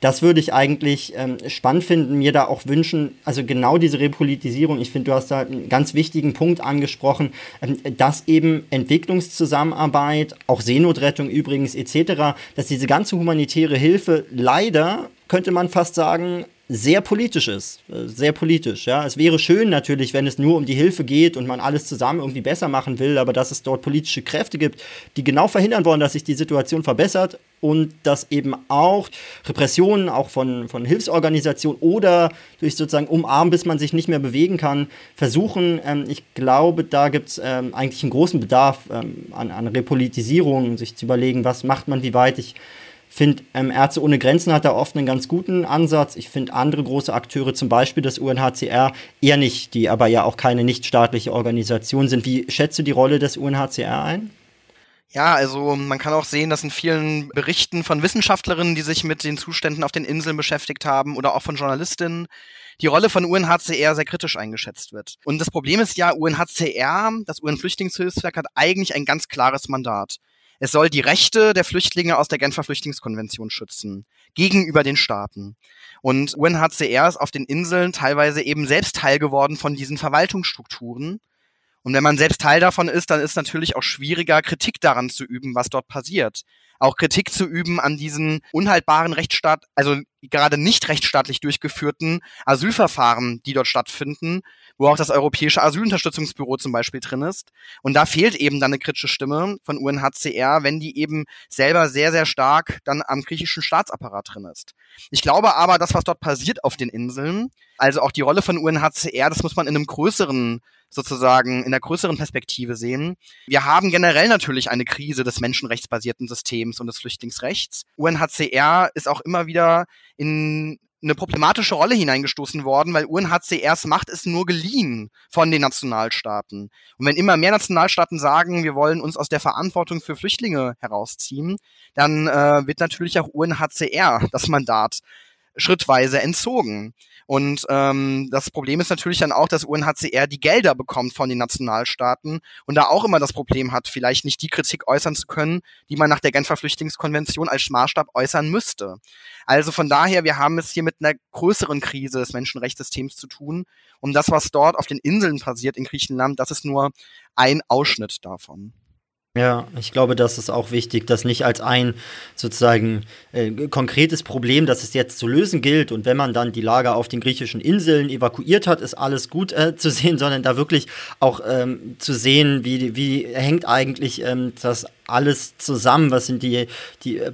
das würde ich eigentlich ähm, spannend finden, mir da auch wünschen, also genau diese Repolitisierung, ich finde, du hast da einen ganz wichtigen Punkt angesprochen, ähm, dass eben Entwicklungszusammenarbeit, auch Seenotrettung übrigens etc., dass diese ganze humanitäre Hilfe leider, könnte man fast sagen, sehr politisch ist. Äh, sehr politisch, ja. Es wäre schön natürlich, wenn es nur um die Hilfe geht und man alles zusammen irgendwie besser machen will, aber dass es dort politische Kräfte gibt, die genau verhindern wollen, dass sich die Situation verbessert und dass eben auch Repressionen, auch von, von Hilfsorganisationen oder durch sozusagen umarmen, bis man sich nicht mehr bewegen kann, versuchen. Ähm, ich glaube, da gibt es ähm, eigentlich einen großen Bedarf ähm, an, an Repolitisierung, sich zu überlegen, was macht man, wie weit ich finde, ähm, Ärzte ohne Grenzen hat da oft einen ganz guten Ansatz. Ich finde andere große Akteure, zum Beispiel das UNHCR, eher nicht, die aber ja auch keine nichtstaatliche Organisation sind. Wie schätzt du die Rolle des UNHCR ein? Ja, also man kann auch sehen, dass in vielen Berichten von Wissenschaftlerinnen, die sich mit den Zuständen auf den Inseln beschäftigt haben oder auch von Journalistinnen, die Rolle von UNHCR sehr kritisch eingeschätzt wird. Und das Problem ist ja, UNHCR, das UN-Flüchtlingshilfswerk, hat eigentlich ein ganz klares Mandat. Es soll die Rechte der Flüchtlinge aus der Genfer Flüchtlingskonvention schützen gegenüber den Staaten. Und UNHCR ist auf den Inseln teilweise eben selbst Teil geworden von diesen Verwaltungsstrukturen. Und wenn man selbst Teil davon ist, dann ist natürlich auch schwieriger, Kritik daran zu üben, was dort passiert. Auch Kritik zu üben an diesen unhaltbaren Rechtsstaat, also gerade nicht rechtsstaatlich durchgeführten Asylverfahren, die dort stattfinden, wo auch das Europäische Asylunterstützungsbüro zum Beispiel drin ist. Und da fehlt eben dann eine kritische Stimme von UNHCR, wenn die eben selber sehr, sehr stark dann am griechischen Staatsapparat drin ist. Ich glaube aber, das, was dort passiert auf den Inseln, also auch die Rolle von UNHCR, das muss man in einem größeren sozusagen in der größeren Perspektive sehen. Wir haben generell natürlich eine Krise des menschenrechtsbasierten Systems und des Flüchtlingsrechts. UNHCR ist auch immer wieder in eine problematische Rolle hineingestoßen worden, weil UNHCRs Macht ist nur geliehen von den Nationalstaaten. Und wenn immer mehr Nationalstaaten sagen, wir wollen uns aus der Verantwortung für Flüchtlinge herausziehen, dann äh, wird natürlich auch UNHCR das Mandat schrittweise entzogen. Und ähm, das Problem ist natürlich dann auch, dass UNHCR die Gelder bekommt von den Nationalstaaten und da auch immer das Problem hat, vielleicht nicht die Kritik äußern zu können, die man nach der Genfer Flüchtlingskonvention als Maßstab äußern müsste. Also von daher, wir haben es hier mit einer größeren Krise des Menschenrechtssystems zu tun. Und das, was dort auf den Inseln passiert in Griechenland, das ist nur ein Ausschnitt davon. Ja, ich glaube, das ist auch wichtig, das nicht als ein sozusagen äh, konkretes Problem, das es jetzt zu lösen gilt. Und wenn man dann die Lager auf den griechischen Inseln evakuiert hat, ist alles gut äh, zu sehen, sondern da wirklich auch ähm, zu sehen, wie, wie hängt eigentlich ähm, das alles zusammen? Was sind die, die, äh,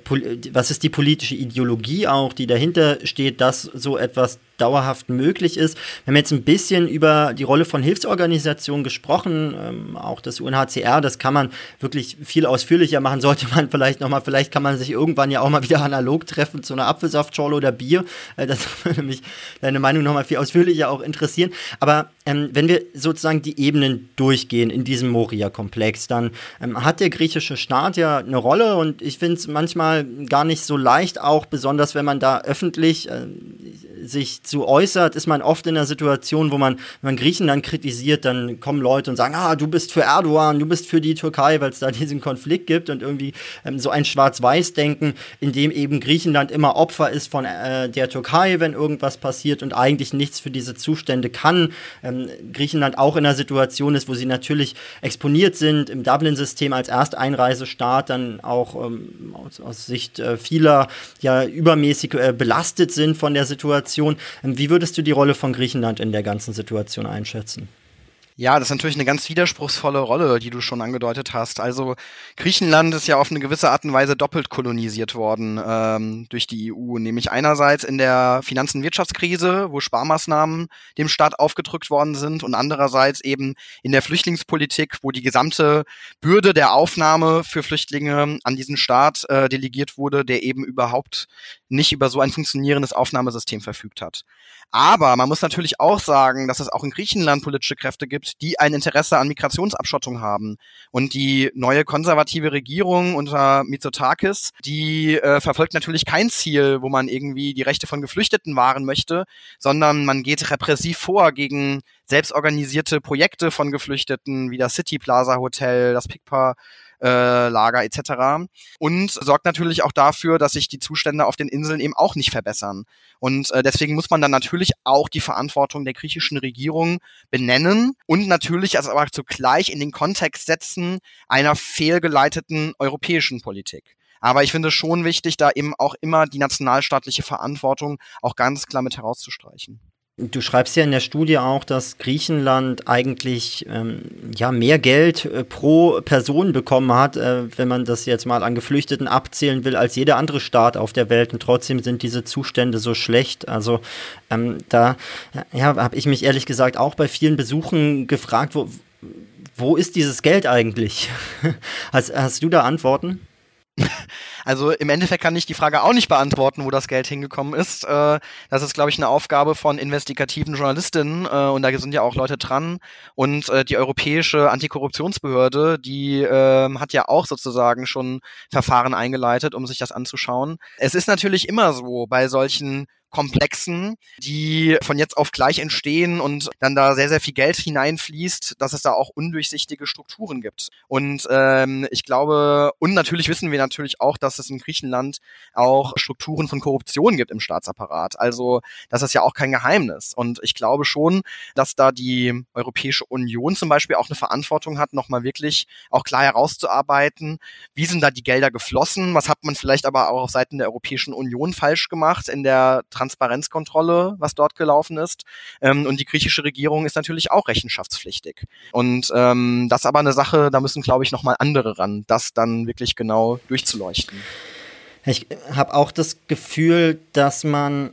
was ist die politische Ideologie auch, die dahinter steht, dass so etwas dauerhaft möglich ist. Wir haben jetzt ein bisschen über die Rolle von Hilfsorganisationen gesprochen, ähm, auch das UNHCR, das kann man wirklich viel ausführlicher machen, sollte man vielleicht nochmal, vielleicht kann man sich irgendwann ja auch mal wieder analog treffen zu einer Apfelsaftschorle oder Bier. Äh, das würde mich deine Meinung nochmal viel ausführlicher auch interessieren. Aber ähm, wenn wir sozusagen die Ebenen durchgehen in diesem Moria-Komplex, dann ähm, hat der griechische Staat ja eine Rolle und ich finde es manchmal gar nicht so leicht, auch besonders wenn man da öffentlich äh, sich zu äußert, ist man oft in einer Situation, wo man, wenn man Griechenland kritisiert, dann kommen Leute und sagen, ah, du bist für Erdogan, du bist für die Türkei, weil es da diesen Konflikt gibt und irgendwie ähm, so ein Schwarz-Weiß-Denken, in dem eben Griechenland immer Opfer ist von äh, der Türkei, wenn irgendwas passiert und eigentlich nichts für diese Zustände kann. Ähm, Griechenland auch in einer Situation ist, wo sie natürlich exponiert sind im Dublin-System als Ersteinreisestaat, dann auch ähm, aus, aus, Sicht äh, vieler ja übermäßig äh, belastet sind von der Situation. Ähm, wie würdest du die Rolle von Griechenland in der ganzen Situation einschätzen? Ja, das ist natürlich eine ganz widerspruchsvolle Rolle, die du schon angedeutet hast. Also Griechenland ist ja auf eine gewisse Art und Weise doppelt kolonisiert worden ähm, durch die EU. Nämlich einerseits in der Finanz- und Wirtschaftskrise, wo Sparmaßnahmen dem Staat aufgedrückt worden sind und andererseits eben in der Flüchtlingspolitik, wo die gesamte Bürde der Aufnahme für Flüchtlinge an diesen Staat äh, delegiert wurde, der eben überhaupt nicht über so ein funktionierendes Aufnahmesystem verfügt hat. Aber man muss natürlich auch sagen, dass es auch in Griechenland politische Kräfte gibt, die ein Interesse an Migrationsabschottung haben. Und die neue konservative Regierung unter Mitsotakis, die äh, verfolgt natürlich kein Ziel, wo man irgendwie die Rechte von Geflüchteten wahren möchte, sondern man geht repressiv vor gegen selbstorganisierte Projekte von Geflüchteten, wie das City Plaza Hotel, das Pikpa äh, Lager etc. Und sorgt natürlich auch dafür, dass sich die Zustände auf den Inseln eben auch nicht verbessern. Und äh, deswegen muss man dann natürlich auch die Verantwortung der griechischen Regierung benennen und natürlich also aber zugleich in den Kontext setzen einer fehlgeleiteten europäischen Politik. Aber ich finde es schon wichtig, da eben auch immer die nationalstaatliche Verantwortung auch ganz klar mit herauszustreichen. Du schreibst ja in der Studie auch, dass Griechenland eigentlich ähm, ja, mehr Geld äh, pro Person bekommen hat, äh, wenn man das jetzt mal an Geflüchteten abzählen will, als jeder andere Staat auf der Welt. Und trotzdem sind diese Zustände so schlecht. Also ähm, da ja, habe ich mich ehrlich gesagt auch bei vielen Besuchen gefragt, wo, wo ist dieses Geld eigentlich? hast, hast du da Antworten? Also im Endeffekt kann ich die Frage auch nicht beantworten, wo das Geld hingekommen ist. Äh, das ist, glaube ich, eine Aufgabe von investigativen Journalistinnen äh, und da sind ja auch Leute dran. Und äh, die Europäische Antikorruptionsbehörde, die ähm, hat ja auch sozusagen schon Verfahren eingeleitet, um sich das anzuschauen. Es ist natürlich immer so bei solchen Komplexen, die von jetzt auf gleich entstehen und dann da sehr, sehr viel Geld hineinfließt, dass es da auch undurchsichtige Strukturen gibt. Und ähm, ich glaube, und natürlich wissen wir natürlich auch, dass es in Griechenland auch Strukturen von Korruption gibt im Staatsapparat. Also das ist ja auch kein Geheimnis. Und ich glaube schon, dass da die Europäische Union zum Beispiel auch eine Verantwortung hat, nochmal wirklich auch klar herauszuarbeiten, wie sind da die Gelder geflossen, was hat man vielleicht aber auch auf Seiten der Europäischen Union falsch gemacht in der Transparenzkontrolle, was dort gelaufen ist. Ähm, und die griechische Regierung ist natürlich auch rechenschaftspflichtig. Und ähm, das ist aber eine Sache, da müssen, glaube ich, nochmal andere ran, das dann wirklich genau durchzuleuchten. Ich habe auch das Gefühl, dass man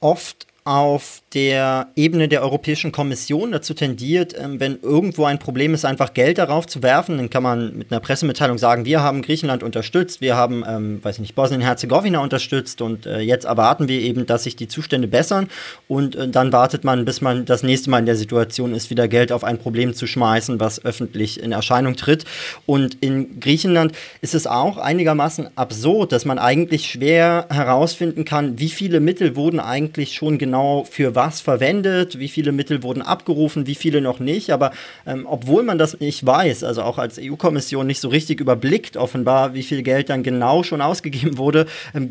oft auf der Ebene der Europäischen Kommission dazu tendiert, ähm, wenn irgendwo ein Problem ist, einfach Geld darauf zu werfen. Dann kann man mit einer Pressemitteilung sagen, wir haben Griechenland unterstützt, wir haben, ähm, weiß ich nicht, Bosnien-Herzegowina unterstützt und äh, jetzt erwarten wir eben, dass sich die Zustände bessern und äh, dann wartet man, bis man das nächste Mal in der Situation ist, wieder Geld auf ein Problem zu schmeißen, was öffentlich in Erscheinung tritt. Und in Griechenland ist es auch einigermaßen absurd, dass man eigentlich schwer herausfinden kann, wie viele Mittel wurden eigentlich schon genau genau für was verwendet, wie viele Mittel wurden abgerufen, wie viele noch nicht. Aber ähm, obwohl man das nicht weiß, also auch als EU-Kommission nicht so richtig überblickt, offenbar, wie viel Geld dann genau schon ausgegeben wurde, ähm,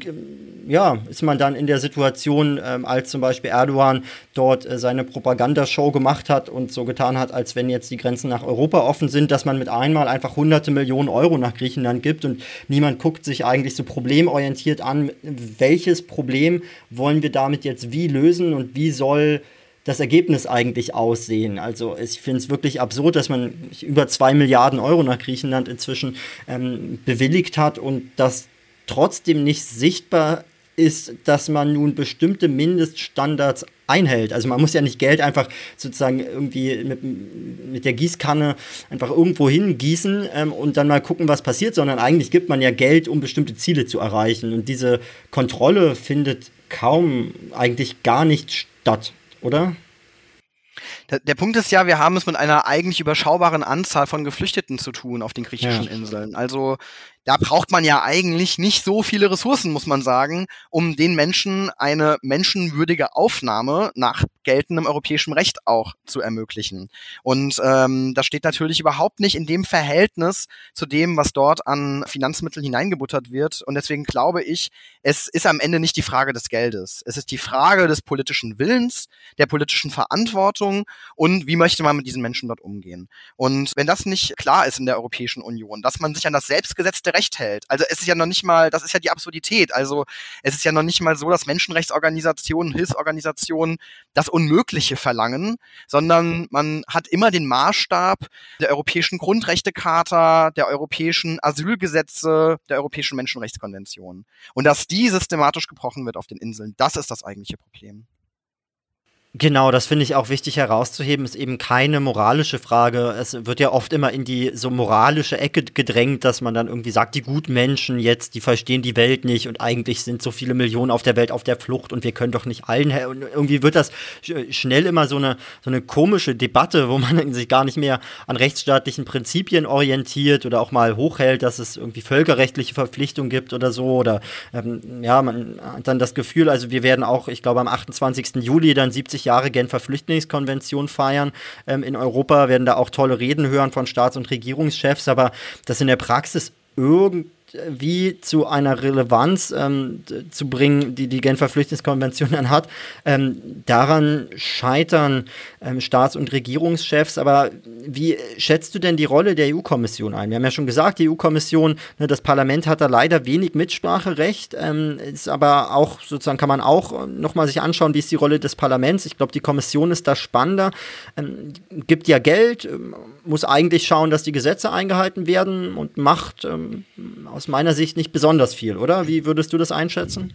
ja, ist man dann in der Situation, ähm, als zum Beispiel Erdogan dort äh, seine Propagandashow gemacht hat und so getan hat, als wenn jetzt die Grenzen nach Europa offen sind, dass man mit einmal einfach hunderte Millionen Euro nach Griechenland gibt und niemand guckt sich eigentlich so problemorientiert an, welches Problem wollen wir damit jetzt wie lösen und wie soll das Ergebnis eigentlich aussehen. Also ich finde es wirklich absurd, dass man über zwei Milliarden Euro nach Griechenland inzwischen ähm, bewilligt hat und das trotzdem nicht sichtbar ist, dass man nun bestimmte Mindeststandards einhält. Also man muss ja nicht Geld einfach sozusagen irgendwie mit, mit der Gießkanne einfach irgendwo hingießen ähm, und dann mal gucken, was passiert, sondern eigentlich gibt man ja Geld, um bestimmte Ziele zu erreichen. Und diese Kontrolle findet kaum, eigentlich gar nicht statt, oder? Der, der, Punkt ist ja, wir haben es mit einer eigentlich überschaubaren Anzahl von Geflüchteten zu tun auf den griechischen ja. Inseln. Also da braucht man ja eigentlich nicht so viele Ressourcen, muss man sagen, um den Menschen eine menschenwürdige Aufnahme nach geltendem europäischem Recht auch zu ermöglichen. Und ähm, das steht natürlich überhaupt nicht in dem Verhältnis zu dem, was dort an Finanzmitteln hineingebuttert wird. Und deswegen glaube ich, es ist am Ende nicht die Frage des Geldes. Es ist die Frage des politischen Willens, der politischen Verantwortung und wie möchte man mit diesen Menschen dort umgehen. Und wenn das nicht klar ist in der Europäischen Union, dass man sich an das selbstgesetzte Recht hält. Also es ist ja noch nicht mal, das ist ja die Absurdität. Also es ist ja noch nicht mal so, dass Menschenrechtsorganisationen, Hilfsorganisationen das Unmögliche verlangen, sondern man hat immer den Maßstab der Europäischen Grundrechtecharta, der europäischen Asylgesetze, der Europäischen Menschenrechtskonvention. Und dass die systematisch gebrochen wird auf den Inseln, das ist das eigentliche Problem. Genau, das finde ich auch wichtig herauszuheben, ist eben keine moralische Frage. Es wird ja oft immer in die so moralische Ecke gedrängt, dass man dann irgendwie sagt, die guten Menschen jetzt, die verstehen die Welt nicht und eigentlich sind so viele Millionen auf der Welt auf der Flucht und wir können doch nicht allen. Und irgendwie wird das schnell immer so eine, so eine komische Debatte, wo man sich gar nicht mehr an rechtsstaatlichen Prinzipien orientiert oder auch mal hochhält, dass es irgendwie völkerrechtliche Verpflichtungen gibt oder so. Oder ähm, ja, man hat dann das Gefühl, also wir werden auch, ich glaube, am 28. Juli dann 70 Jahre Genfer Flüchtlingskonvention feiern. Ähm, in Europa werden da auch tolle Reden hören von Staats- und Regierungschefs, aber das in der Praxis irgendwie wie zu einer Relevanz ähm, zu bringen, die die Genfer Flüchtlingskonvention dann hat. Ähm, daran scheitern ähm, Staats- und Regierungschefs. Aber wie schätzt du denn die Rolle der EU-Kommission ein? Wir haben ja schon gesagt, die EU-Kommission, ne, das Parlament hat da leider wenig Mitspracherecht. Ähm, ist aber auch sozusagen kann man auch nochmal sich anschauen, wie ist die Rolle des Parlaments. Ich glaube, die Kommission ist da spannender. Ähm, gibt ja Geld, ähm, muss eigentlich schauen, dass die Gesetze eingehalten werden und macht aus meiner Sicht nicht besonders viel, oder? Wie würdest du das einschätzen?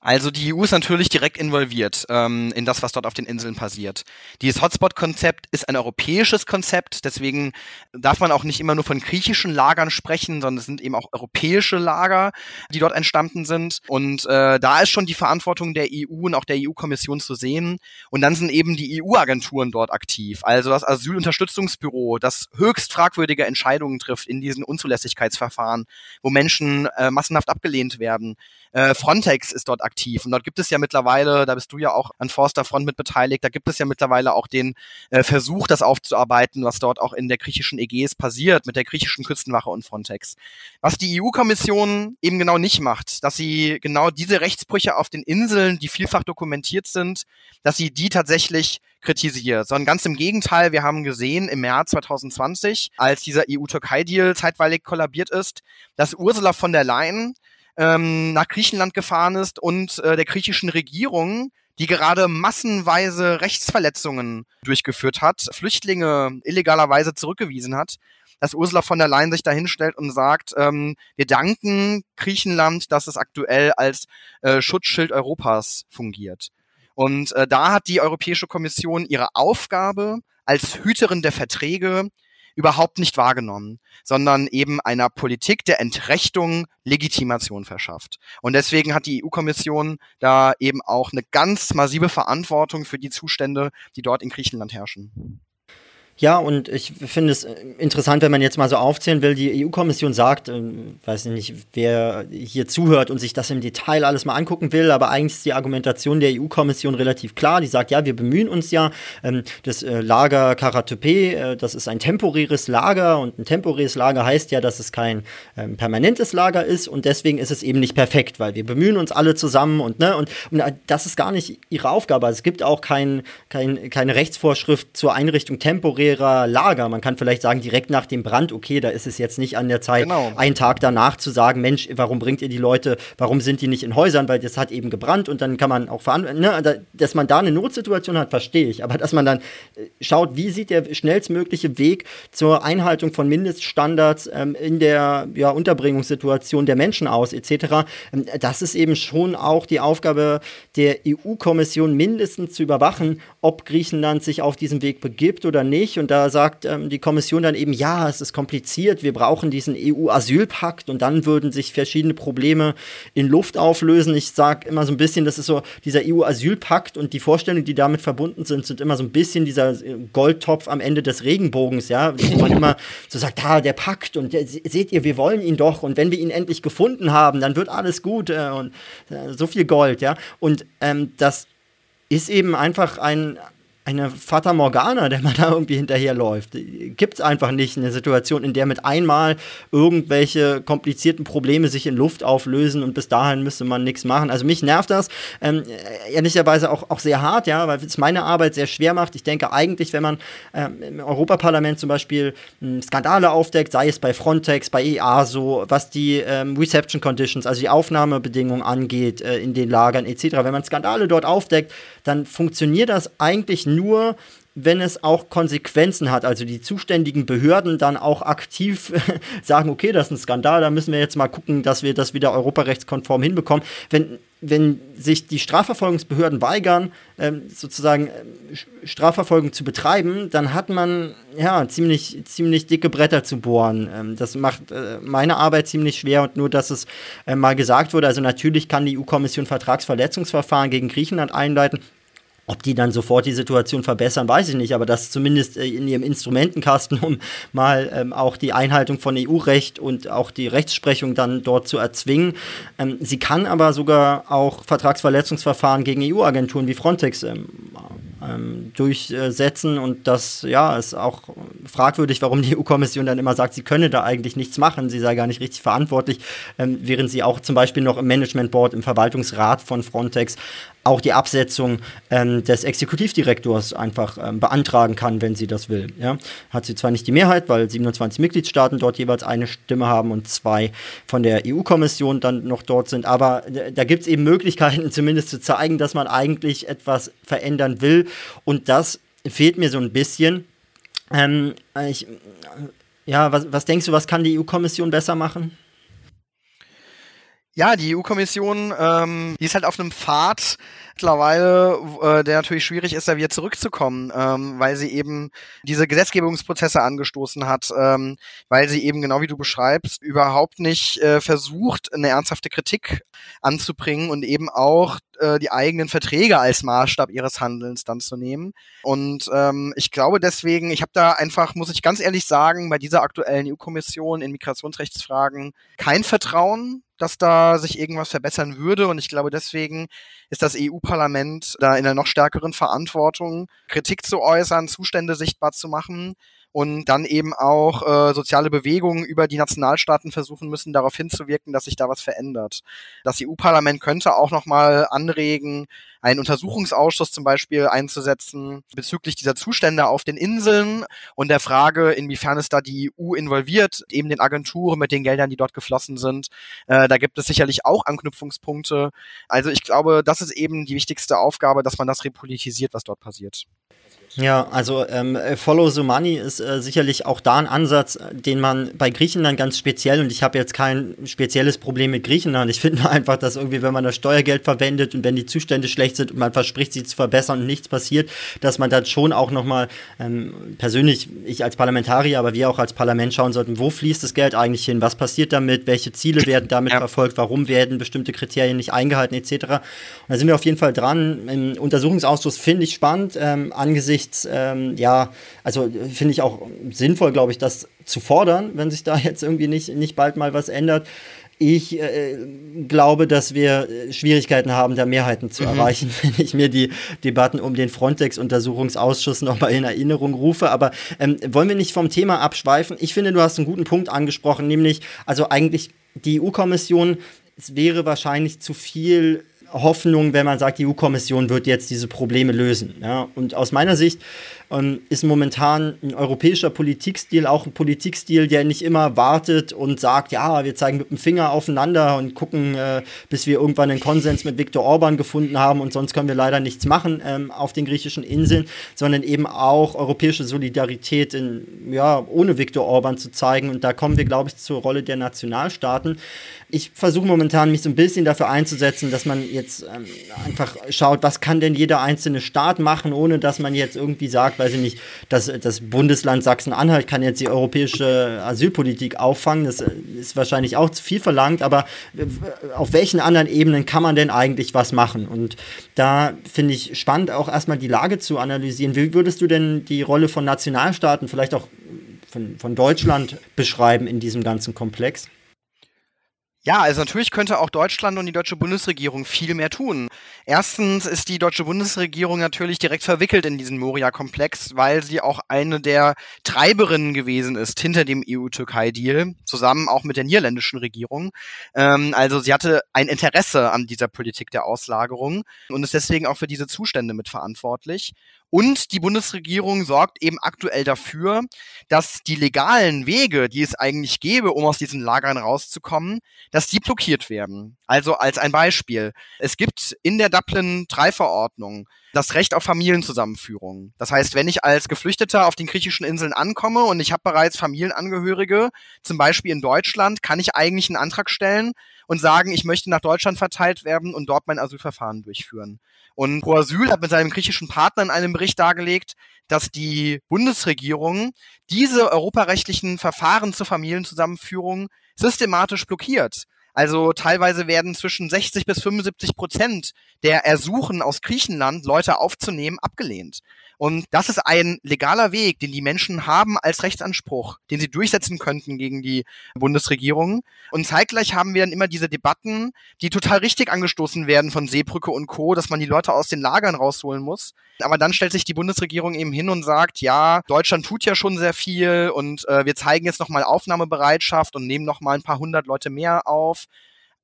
Also die EU ist natürlich direkt involviert ähm, in das, was dort auf den Inseln passiert. Dieses Hotspot-Konzept ist ein europäisches Konzept, deswegen darf man auch nicht immer nur von griechischen Lagern sprechen, sondern es sind eben auch europäische Lager, die dort entstanden sind. Und äh, da ist schon die Verantwortung der EU und auch der EU-Kommission zu sehen. Und dann sind eben die EU-Agenturen dort aktiv. Also das Asylunterstützungsbüro, das höchst fragwürdige Entscheidungen trifft in diesen Unzulässigkeitsverfahren, wo Menschen äh, massenhaft abgelehnt werden. Äh, Frontex ist dort aktiv und dort gibt es ja mittlerweile, da bist du ja auch an Forster Front mit beteiligt, da gibt es ja mittlerweile auch den äh, Versuch, das aufzuarbeiten, was dort auch in der griechischen Ägäis passiert, mit der griechischen Küstenwache und Frontex. Was die EU-Kommission eben genau nicht macht, dass sie genau diese Rechtsbrüche auf den Inseln, die vielfach dokumentiert sind, dass sie die tatsächlich kritisiert, sondern ganz im Gegenteil, wir haben gesehen im März 2020, als dieser EU-Türkei-Deal zeitweilig kollabiert ist, dass Ursula von der Leyen ähm, nach Griechenland gefahren ist und äh, der griechischen Regierung die gerade massenweise Rechtsverletzungen durchgeführt hat, Flüchtlinge illegalerweise zurückgewiesen hat, dass Ursula von der Leyen sich dahinstellt und sagt, ähm, wir danken Griechenland, dass es aktuell als äh, Schutzschild Europas fungiert. Und äh, da hat die Europäische Kommission ihre Aufgabe als Hüterin der Verträge überhaupt nicht wahrgenommen, sondern eben einer Politik der Entrechtung Legitimation verschafft. Und deswegen hat die EU-Kommission da eben auch eine ganz massive Verantwortung für die Zustände, die dort in Griechenland herrschen. Ja, und ich finde es interessant, wenn man jetzt mal so aufzählen will, die EU-Kommission sagt, äh, weiß nicht, wer hier zuhört und sich das im Detail alles mal angucken will, aber eigentlich ist die Argumentation der EU-Kommission relativ klar. Die sagt, ja, wir bemühen uns ja, ähm, das äh, Lager Karatepe, äh, das ist ein temporäres Lager und ein temporäres Lager heißt ja, dass es kein ähm, permanentes Lager ist und deswegen ist es eben nicht perfekt, weil wir bemühen uns alle zusammen und, ne, und, und das ist gar nicht ihre Aufgabe. Also es gibt auch kein, kein, keine Rechtsvorschrift zur Einrichtung temporär temporärer Lager. Man kann vielleicht sagen, direkt nach dem Brand, okay, da ist es jetzt nicht an der Zeit, genau. einen Tag danach zu sagen, Mensch, warum bringt ihr die Leute, warum sind die nicht in Häusern, weil das hat eben gebrannt und dann kann man auch verantworten, ne, dass man da eine Notsituation hat, verstehe ich. Aber dass man dann äh, schaut, wie sieht der schnellstmögliche Weg zur Einhaltung von Mindeststandards ähm, in der ja, Unterbringungssituation der Menschen aus, etc., ähm, das ist eben schon auch die Aufgabe der EU-Kommission, mindestens zu überwachen, ob Griechenland sich auf diesen Weg begibt oder nicht und da sagt ähm, die Kommission dann eben, ja, es ist kompliziert, wir brauchen diesen EU-Asylpakt und dann würden sich verschiedene Probleme in Luft auflösen. Ich sage immer so ein bisschen, das ist so dieser EU-Asylpakt und die Vorstellungen, die damit verbunden sind, sind immer so ein bisschen dieser äh, Goldtopf am Ende des Regenbogens, ja, wo man immer so sagt, ah, der Pakt und der, seht ihr, wir wollen ihn doch und wenn wir ihn endlich gefunden haben, dann wird alles gut äh, und äh, so viel Gold, ja. Und ähm, das ist eben einfach ein eine Fata Morgana, der man da irgendwie hinterherläuft. Gibt es einfach nicht eine Situation, in der mit einmal irgendwelche komplizierten Probleme sich in Luft auflösen und bis dahin müsste man nichts machen. Also mich nervt das ähm, ehrlicherweise auch, auch sehr hart, ja, weil es meine Arbeit sehr schwer macht. Ich denke eigentlich, wenn man ähm, im Europaparlament zum Beispiel ähm, Skandale aufdeckt, sei es bei Frontex, bei EASO, was die ähm, Reception Conditions, also die Aufnahmebedingungen angeht äh, in den Lagern etc., wenn man Skandale dort aufdeckt, dann funktioniert das eigentlich nur, wenn es auch Konsequenzen hat, also die zuständigen Behörden dann auch aktiv sagen, okay, das ist ein Skandal, da müssen wir jetzt mal gucken, dass wir das wieder europarechtskonform hinbekommen. Wenn, wenn sich die Strafverfolgungsbehörden weigern, ähm, sozusagen äh, Strafverfolgung zu betreiben, dann hat man ja ziemlich, ziemlich dicke Bretter zu bohren. Ähm, das macht äh, meine Arbeit ziemlich schwer und nur, dass es äh, mal gesagt wurde, also natürlich kann die EU-Kommission Vertragsverletzungsverfahren gegen Griechenland einleiten. Ob die dann sofort die Situation verbessern, weiß ich nicht, aber das zumindest äh, in ihrem Instrumentenkasten, um mal ähm, auch die Einhaltung von EU-Recht und auch die Rechtsprechung dann dort zu erzwingen. Ähm, sie kann aber sogar auch Vertragsverletzungsverfahren gegen EU-Agenturen wie Frontex ähm, ähm, durchsetzen. Und das ja ist auch fragwürdig, warum die EU-Kommission dann immer sagt, sie könne da eigentlich nichts machen, sie sei gar nicht richtig verantwortlich, ähm, während sie auch zum Beispiel noch im Management Board, im Verwaltungsrat von Frontex auch die Absetzung ähm, des Exekutivdirektors einfach ähm, beantragen kann, wenn sie das will. Ja? Hat sie zwar nicht die Mehrheit, weil 27 Mitgliedstaaten dort jeweils eine Stimme haben und zwei von der EU-Kommission dann noch dort sind, aber da gibt es eben Möglichkeiten, zumindest zu zeigen, dass man eigentlich etwas verändern will und das fehlt mir so ein bisschen. Ähm, ich, ja, was, was denkst du, was kann die EU-Kommission besser machen? Ja, die EU-Kommission, ähm, ist halt auf einem Pfad mittlerweile, äh, der natürlich schwierig ist, da wieder zurückzukommen, ähm, weil sie eben diese Gesetzgebungsprozesse angestoßen hat, ähm, weil sie eben, genau wie du beschreibst, überhaupt nicht äh, versucht, eine ernsthafte Kritik anzubringen und eben auch äh, die eigenen Verträge als Maßstab ihres Handelns dann zu nehmen. Und ähm, ich glaube deswegen, ich habe da einfach, muss ich ganz ehrlich sagen, bei dieser aktuellen EU-Kommission in Migrationsrechtsfragen kein Vertrauen dass da sich irgendwas verbessern würde. Und ich glaube, deswegen ist das EU-Parlament da in einer noch stärkeren Verantwortung, Kritik zu äußern, Zustände sichtbar zu machen und dann eben auch äh, soziale Bewegungen über die Nationalstaaten versuchen müssen, darauf hinzuwirken, dass sich da was verändert. Das EU-Parlament könnte auch nochmal anregen, einen Untersuchungsausschuss zum Beispiel einzusetzen bezüglich dieser Zustände auf den Inseln und der Frage, inwiefern es da die EU involviert, eben den Agenturen mit den Geldern, die dort geflossen sind. Äh, da gibt es sicherlich auch Anknüpfungspunkte. Also ich glaube, das ist eben die wichtigste Aufgabe, dass man das repolitisiert, was dort passiert. Ja, also ähm, Follow the Money ist äh, sicherlich auch da ein Ansatz, den man bei Griechenland ganz speziell, und ich habe jetzt kein spezielles Problem mit Griechenland, ich finde einfach, dass irgendwie, wenn man das Steuergeld verwendet und wenn die Zustände schlecht sind und man verspricht, sie zu verbessern und nichts passiert, dass man dann schon auch nochmal ähm, persönlich, ich als Parlamentarier, aber wir auch als Parlament schauen sollten, wo fließt das Geld eigentlich hin, was passiert damit, welche Ziele werden damit ja. verfolgt, warum werden bestimmte Kriterien nicht eingehalten, etc. Und da sind wir auf jeden Fall dran. Im Untersuchungsausschuss finde ich spannend, ähm, angesichts ähm, ja, also finde ich auch sinnvoll, glaube ich, das zu fordern, wenn sich da jetzt irgendwie nicht, nicht bald mal was ändert. Ich äh, glaube, dass wir äh, Schwierigkeiten haben, da Mehrheiten zu mhm. erreichen, wenn ich mir die Debatten um den Frontex-Untersuchungsausschuss nochmal in Erinnerung rufe. Aber ähm, wollen wir nicht vom Thema abschweifen? Ich finde, du hast einen guten Punkt angesprochen, nämlich, also eigentlich die EU-Kommission, es wäre wahrscheinlich zu viel Hoffnung, wenn man sagt, die EU-Kommission wird jetzt diese Probleme lösen. Ja? Und aus meiner Sicht ähm, ist momentan ein europäischer Politikstil auch ein Politikstil, der nicht immer wartet und sagt, ja, wir zeigen mit dem Finger aufeinander und gucken, äh, bis wir irgendwann einen Konsens mit Viktor Orban gefunden haben und sonst können wir leider nichts machen ähm, auf den griechischen Inseln, sondern eben auch europäische Solidarität in, ja, ohne Viktor Orban zu zeigen. Und da kommen wir, glaube ich, zur Rolle der Nationalstaaten. Ich versuche momentan, mich so ein bisschen dafür einzusetzen, dass man jetzt ähm, einfach schaut, was kann denn jeder einzelne Staat machen, ohne dass man jetzt irgendwie sagt, weiß ich nicht, das, das Bundesland Sachsen-Anhalt kann jetzt die europäische Asylpolitik auffangen. Das ist wahrscheinlich auch zu viel verlangt, aber auf welchen anderen Ebenen kann man denn eigentlich was machen? Und da finde ich spannend, auch erstmal die Lage zu analysieren. Wie würdest du denn die Rolle von Nationalstaaten, vielleicht auch von, von Deutschland beschreiben in diesem ganzen Komplex? Ja, also natürlich könnte auch Deutschland und die deutsche Bundesregierung viel mehr tun. Erstens ist die deutsche Bundesregierung natürlich direkt verwickelt in diesen Moria-Komplex, weil sie auch eine der Treiberinnen gewesen ist hinter dem EU-Türkei-Deal, zusammen auch mit der niederländischen Regierung. Ähm, also sie hatte ein Interesse an dieser Politik der Auslagerung und ist deswegen auch für diese Zustände mitverantwortlich. Und die Bundesregierung sorgt eben aktuell dafür, dass die legalen Wege, die es eigentlich gäbe, um aus diesen Lagern rauszukommen, dass die blockiert werden. Also als ein Beispiel. Es gibt in der Dublin 3 Verordnung das Recht auf Familienzusammenführung. Das heißt, wenn ich als Geflüchteter auf den griechischen Inseln ankomme und ich habe bereits Familienangehörige, zum Beispiel in Deutschland, kann ich eigentlich einen Antrag stellen und sagen, ich möchte nach Deutschland verteilt werden und dort mein Asylverfahren durchführen. Und Pro Asyl hat mit seinem griechischen Partner in einem Bericht dargelegt, dass die Bundesregierung diese europarechtlichen Verfahren zur Familienzusammenführung systematisch blockiert. Also teilweise werden zwischen 60 bis 75 Prozent der Ersuchen aus Griechenland, Leute aufzunehmen, abgelehnt. Und das ist ein legaler Weg, den die Menschen haben als Rechtsanspruch, den sie durchsetzen könnten gegen die Bundesregierung. Und zeitgleich haben wir dann immer diese Debatten, die total richtig angestoßen werden von Seebrücke und Co., dass man die Leute aus den Lagern rausholen muss. Aber dann stellt sich die Bundesregierung eben hin und sagt, ja, Deutschland tut ja schon sehr viel und äh, wir zeigen jetzt nochmal Aufnahmebereitschaft und nehmen nochmal ein paar hundert Leute mehr auf.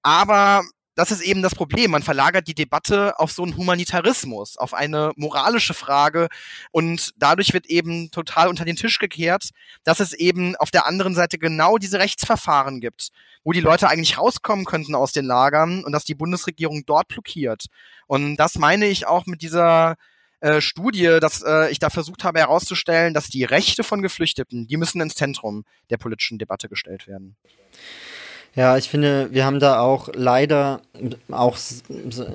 Aber das ist eben das Problem. Man verlagert die Debatte auf so einen Humanitarismus, auf eine moralische Frage und dadurch wird eben total unter den Tisch gekehrt, dass es eben auf der anderen Seite genau diese Rechtsverfahren gibt, wo die Leute eigentlich rauskommen könnten aus den Lagern und dass die Bundesregierung dort blockiert. Und das meine ich auch mit dieser äh, Studie, dass äh, ich da versucht habe herauszustellen, dass die Rechte von Geflüchteten, die müssen ins Zentrum der politischen Debatte gestellt werden. Ja, ich finde, wir haben da auch leider auch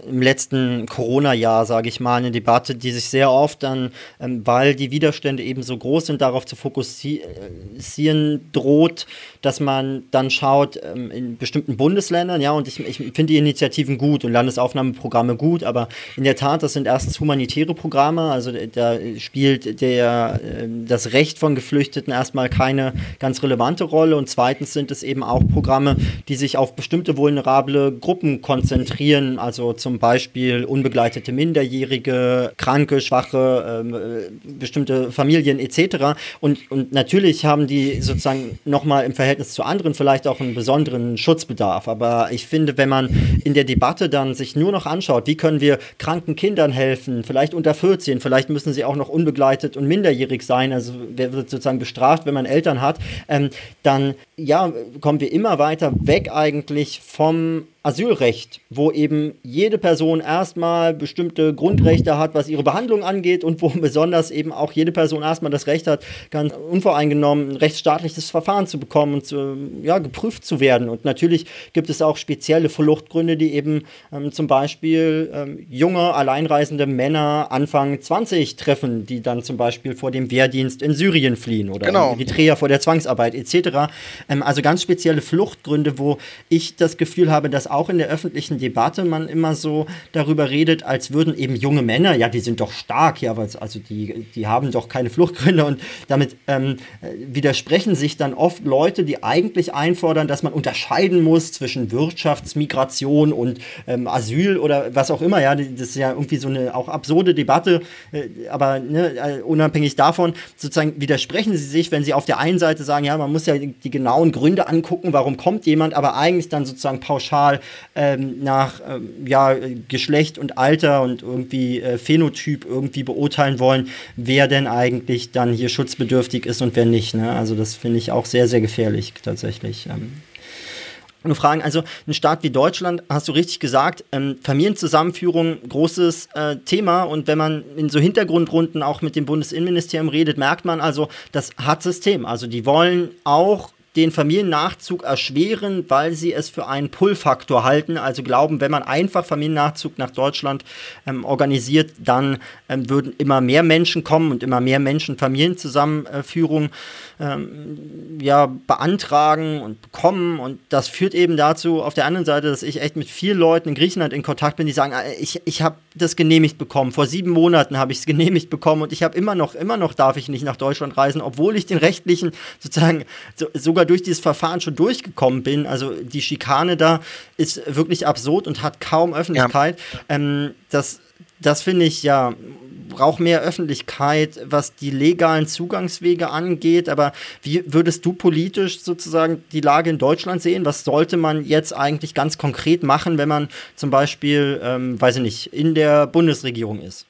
im letzten Corona-Jahr, sage ich mal, eine Debatte, die sich sehr oft dann, ähm, weil die Widerstände eben so groß sind, darauf zu fokussieren droht, dass man dann schaut ähm, in bestimmten Bundesländern, ja, und ich, ich finde die Initiativen gut und Landesaufnahmeprogramme gut, aber in der Tat, das sind erstens humanitäre Programme, also da spielt der, ähm, das Recht von Geflüchteten erstmal keine ganz relevante Rolle und zweitens sind es eben auch Programme, die sich auf bestimmte vulnerable Gruppen konzentrieren, also zum Beispiel unbegleitete Minderjährige, Kranke, Schwache, ähm, äh, bestimmte Familien etc. Und, und natürlich haben die sozusagen nochmal im Verhältnis zu anderen vielleicht auch einen besonderen Schutzbedarf. Aber ich finde, wenn man in der Debatte dann sich nur noch anschaut, wie können wir kranken Kindern helfen, vielleicht unter 14, vielleicht müssen sie auch noch unbegleitet und minderjährig sein, also wer wird sozusagen bestraft, wenn man Eltern hat, ähm, dann ja, kommen wir immer weiter weg eigentlich vom Asylrecht, wo eben jede Person erstmal bestimmte Grundrechte hat, was ihre Behandlung angeht und wo besonders eben auch jede Person erstmal das Recht hat, ganz unvoreingenommen ein rechtsstaatliches Verfahren zu bekommen und zu, ja, geprüft zu werden. Und natürlich gibt es auch spezielle Fluchtgründe, die eben ähm, zum Beispiel ähm, junge, alleinreisende Männer Anfang 20 treffen, die dann zum Beispiel vor dem Wehrdienst in Syrien fliehen oder genau. Eritrea vor der Zwangsarbeit etc. Ähm, also ganz spezielle Fluchtgründe, wo ich das Gefühl habe, dass auch in der öffentlichen Debatte man immer so darüber redet, als würden eben junge Männer, ja, die sind doch stark, ja, also die, die haben doch keine Fluchtgründe. Und damit ähm, widersprechen sich dann oft Leute, die eigentlich einfordern, dass man unterscheiden muss zwischen Wirtschaftsmigration und ähm, Asyl oder was auch immer, ja, das ist ja irgendwie so eine auch absurde Debatte, äh, aber ne, äh, unabhängig davon, sozusagen widersprechen sie sich, wenn sie auf der einen Seite sagen, ja, man muss ja die genauen Gründe angucken, warum kommt jemand, aber eigentlich dann sozusagen pauschal ähm, nach ähm, ja, Geschlecht und Alter und irgendwie äh, Phänotyp irgendwie beurteilen wollen, wer denn eigentlich dann hier schutzbedürftig ist und wer nicht. Ne? Also das finde ich auch sehr, sehr gefährlich tatsächlich. Ähm. Nur fragen, also ein Staat wie Deutschland, hast du richtig gesagt, ähm, Familienzusammenführung, großes äh, Thema. Und wenn man in so Hintergrundrunden auch mit dem Bundesinnenministerium redet, merkt man also, das hat System. Also die wollen auch den Familiennachzug erschweren, weil sie es für einen Pull-Faktor halten. Also glauben, wenn man einfach Familiennachzug nach Deutschland ähm, organisiert, dann ähm, würden immer mehr Menschen kommen und immer mehr Menschen Familienzusammenführung ähm, ja, beantragen und bekommen. Und das führt eben dazu, auf der anderen Seite, dass ich echt mit vielen Leuten in Griechenland in Kontakt bin, die sagen, äh, ich, ich habe das genehmigt bekommen. Vor sieben Monaten habe ich es genehmigt bekommen und ich habe immer noch, immer noch darf ich nicht nach Deutschland reisen, obwohl ich den rechtlichen, sozusagen, so, sogar sogar durch dieses Verfahren schon durchgekommen bin. Also die Schikane da ist wirklich absurd und hat kaum Öffentlichkeit. Ja. Ähm, das das finde ich ja braucht mehr Öffentlichkeit, was die legalen Zugangswege angeht. Aber wie würdest du politisch sozusagen die Lage in Deutschland sehen? Was sollte man jetzt eigentlich ganz konkret machen, wenn man zum Beispiel, ähm, weiß ich nicht, in der Bundesregierung ist?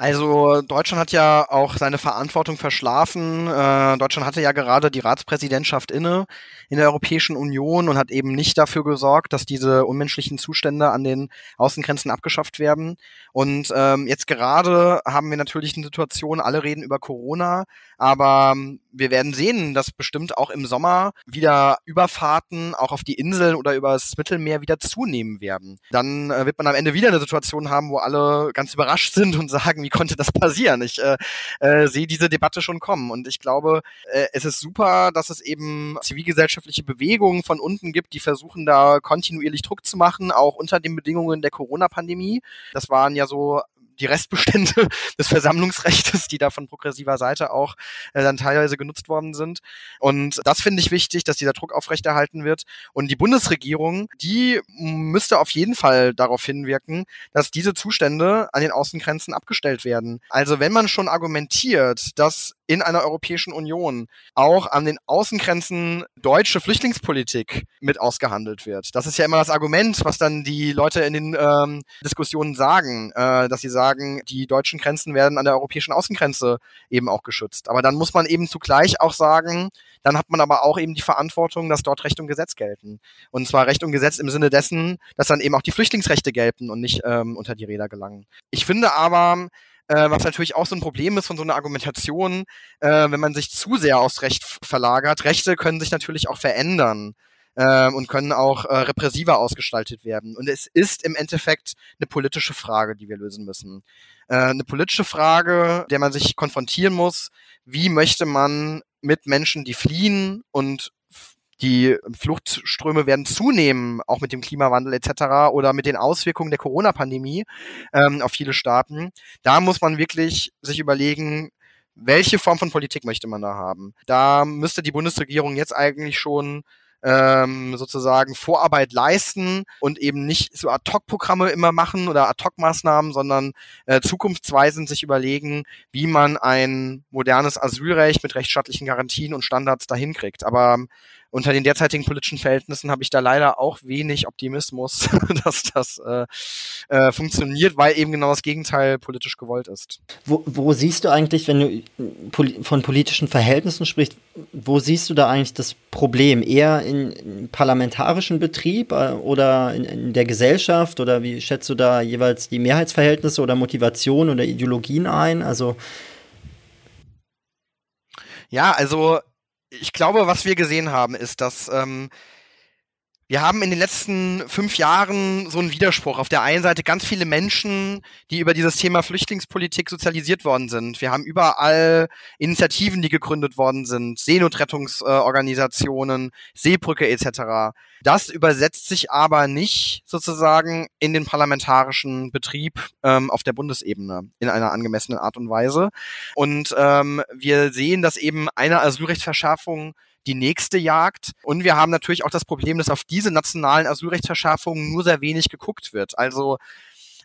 Also Deutschland hat ja auch seine Verantwortung verschlafen. Äh, Deutschland hatte ja gerade die Ratspräsidentschaft inne in der Europäischen Union und hat eben nicht dafür gesorgt, dass diese unmenschlichen Zustände an den Außengrenzen abgeschafft werden. Und ähm, jetzt gerade haben wir natürlich eine Situation, alle reden über Corona, aber ähm, wir werden sehen, dass bestimmt auch im Sommer wieder Überfahrten auch auf die Inseln oder über das Mittelmeer wieder zunehmen werden. Dann äh, wird man am Ende wieder eine Situation haben, wo alle ganz überrascht sind und sagen, wie konnte das passieren? Ich äh, äh, sehe diese Debatte schon kommen und ich glaube, äh, es ist super, dass es eben Zivilgesellschaft gesellschaftliche Bewegungen von unten gibt, die versuchen da kontinuierlich Druck zu machen, auch unter den Bedingungen der Corona-Pandemie. Das waren ja so die Restbestände des Versammlungsrechts, die da von progressiver Seite auch äh, dann teilweise genutzt worden sind. Und das finde ich wichtig, dass dieser Druck aufrechterhalten wird. Und die Bundesregierung, die müsste auf jeden Fall darauf hinwirken, dass diese Zustände an den Außengrenzen abgestellt werden. Also wenn man schon argumentiert, dass in einer Europäischen Union auch an den Außengrenzen deutsche Flüchtlingspolitik mit ausgehandelt wird. Das ist ja immer das Argument, was dann die Leute in den ähm, Diskussionen sagen, äh, dass sie sagen, die deutschen Grenzen werden an der europäischen Außengrenze eben auch geschützt. Aber dann muss man eben zugleich auch sagen, dann hat man aber auch eben die Verantwortung, dass dort Recht und Gesetz gelten. Und zwar Recht und Gesetz im Sinne dessen, dass dann eben auch die Flüchtlingsrechte gelten und nicht ähm, unter die Räder gelangen. Ich finde aber, äh, was natürlich auch so ein Problem ist von so einer Argumentation, äh, wenn man sich zu sehr aufs Recht verlagert. Rechte können sich natürlich auch verändern äh, und können auch äh, repressiver ausgestaltet werden. Und es ist im Endeffekt eine politische Frage, die wir lösen müssen. Äh, eine politische Frage, der man sich konfrontieren muss. Wie möchte man mit Menschen, die fliehen und die Fluchtströme werden zunehmen, auch mit dem Klimawandel etc. oder mit den Auswirkungen der Corona-Pandemie ähm, auf viele Staaten. Da muss man wirklich sich überlegen, welche Form von Politik möchte man da haben. Da müsste die Bundesregierung jetzt eigentlich schon ähm, sozusagen Vorarbeit leisten und eben nicht so Ad-Hoc-Programme immer machen oder Ad-Hoc-Maßnahmen, sondern äh, zukunftsweisend sich überlegen, wie man ein modernes Asylrecht mit rechtsstaatlichen Garantien und Standards dahin kriegt. Aber unter den derzeitigen politischen Verhältnissen habe ich da leider auch wenig Optimismus, dass das äh, äh, funktioniert, weil eben genau das Gegenteil politisch gewollt ist. Wo, wo siehst du eigentlich, wenn du von politischen Verhältnissen sprichst, wo siehst du da eigentlich das Problem? Eher im parlamentarischen Betrieb äh, oder in, in der Gesellschaft oder wie schätzt du da jeweils die Mehrheitsverhältnisse oder Motivation oder Ideologien ein? Also ja, also ich glaube, was wir gesehen haben, ist, dass ähm, wir haben in den letzten fünf Jahren so einen Widerspruch. Auf der einen Seite ganz viele Menschen, die über dieses Thema Flüchtlingspolitik sozialisiert worden sind. Wir haben überall Initiativen, die gegründet worden sind, Seenotrettungsorganisationen, Seebrücke etc. Das übersetzt sich aber nicht sozusagen in den parlamentarischen Betrieb ähm, auf der Bundesebene in einer angemessenen Art und Weise. Und ähm, wir sehen, dass eben eine Asylrechtsverschärfung die nächste Jagd. Und wir haben natürlich auch das Problem, dass auf diese nationalen Asylrechtsverschärfungen nur sehr wenig geguckt wird. Also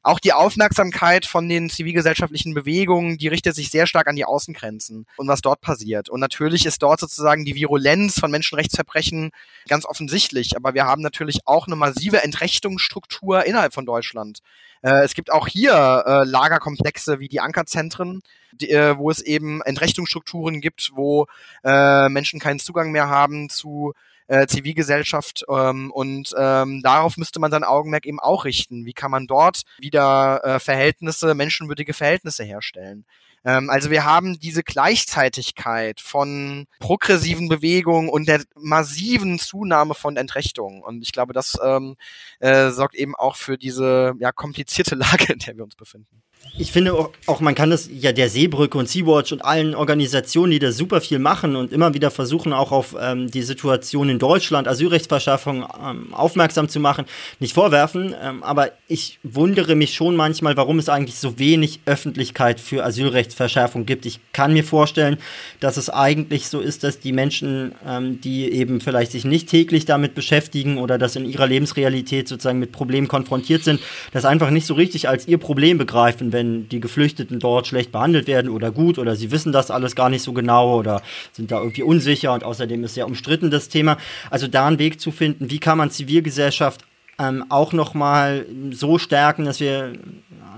auch die Aufmerksamkeit von den zivilgesellschaftlichen Bewegungen, die richtet sich sehr stark an die Außengrenzen und was dort passiert. Und natürlich ist dort sozusagen die Virulenz von Menschenrechtsverbrechen ganz offensichtlich. Aber wir haben natürlich auch eine massive Entrechtungsstruktur innerhalb von Deutschland. Äh, es gibt auch hier äh, Lagerkomplexe wie die Ankerzentren, äh, wo es eben Entrechtungsstrukturen gibt, wo Menschen keinen Zugang mehr haben zu äh, Zivilgesellschaft ähm, und ähm, darauf müsste man sein Augenmerk eben auch richten. Wie kann man dort wieder äh, Verhältnisse, menschenwürdige Verhältnisse herstellen? Ähm, also wir haben diese Gleichzeitigkeit von progressiven Bewegungen und der massiven Zunahme von Entrechtungen. Und ich glaube, das ähm, äh, sorgt eben auch für diese ja, komplizierte Lage, in der wir uns befinden. Ich finde auch, auch, man kann das ja der Seebrücke und Sea-Watch und allen Organisationen, die da super viel machen und immer wieder versuchen, auch auf ähm, die Situation in Deutschland, Asylrechtsverschaffung ähm, aufmerksam zu machen, nicht vorwerfen. Ähm, aber ich wundere mich schon manchmal, warum es eigentlich so wenig Öffentlichkeit für Asylrechtsverschärfung gibt. Ich kann mir vorstellen, dass es eigentlich so ist, dass die Menschen, ähm, die eben vielleicht sich nicht täglich damit beschäftigen oder das in ihrer Lebensrealität sozusagen mit Problemen konfrontiert sind, das einfach nicht so richtig als ihr Problem begreifen, wenn die Geflüchteten dort schlecht behandelt werden oder gut oder sie wissen das alles gar nicht so genau oder sind da irgendwie unsicher und außerdem ist sehr umstritten das Thema. Also da einen Weg zu finden, wie kann man Zivilgesellschaft ähm, auch nochmal so stärken, dass wir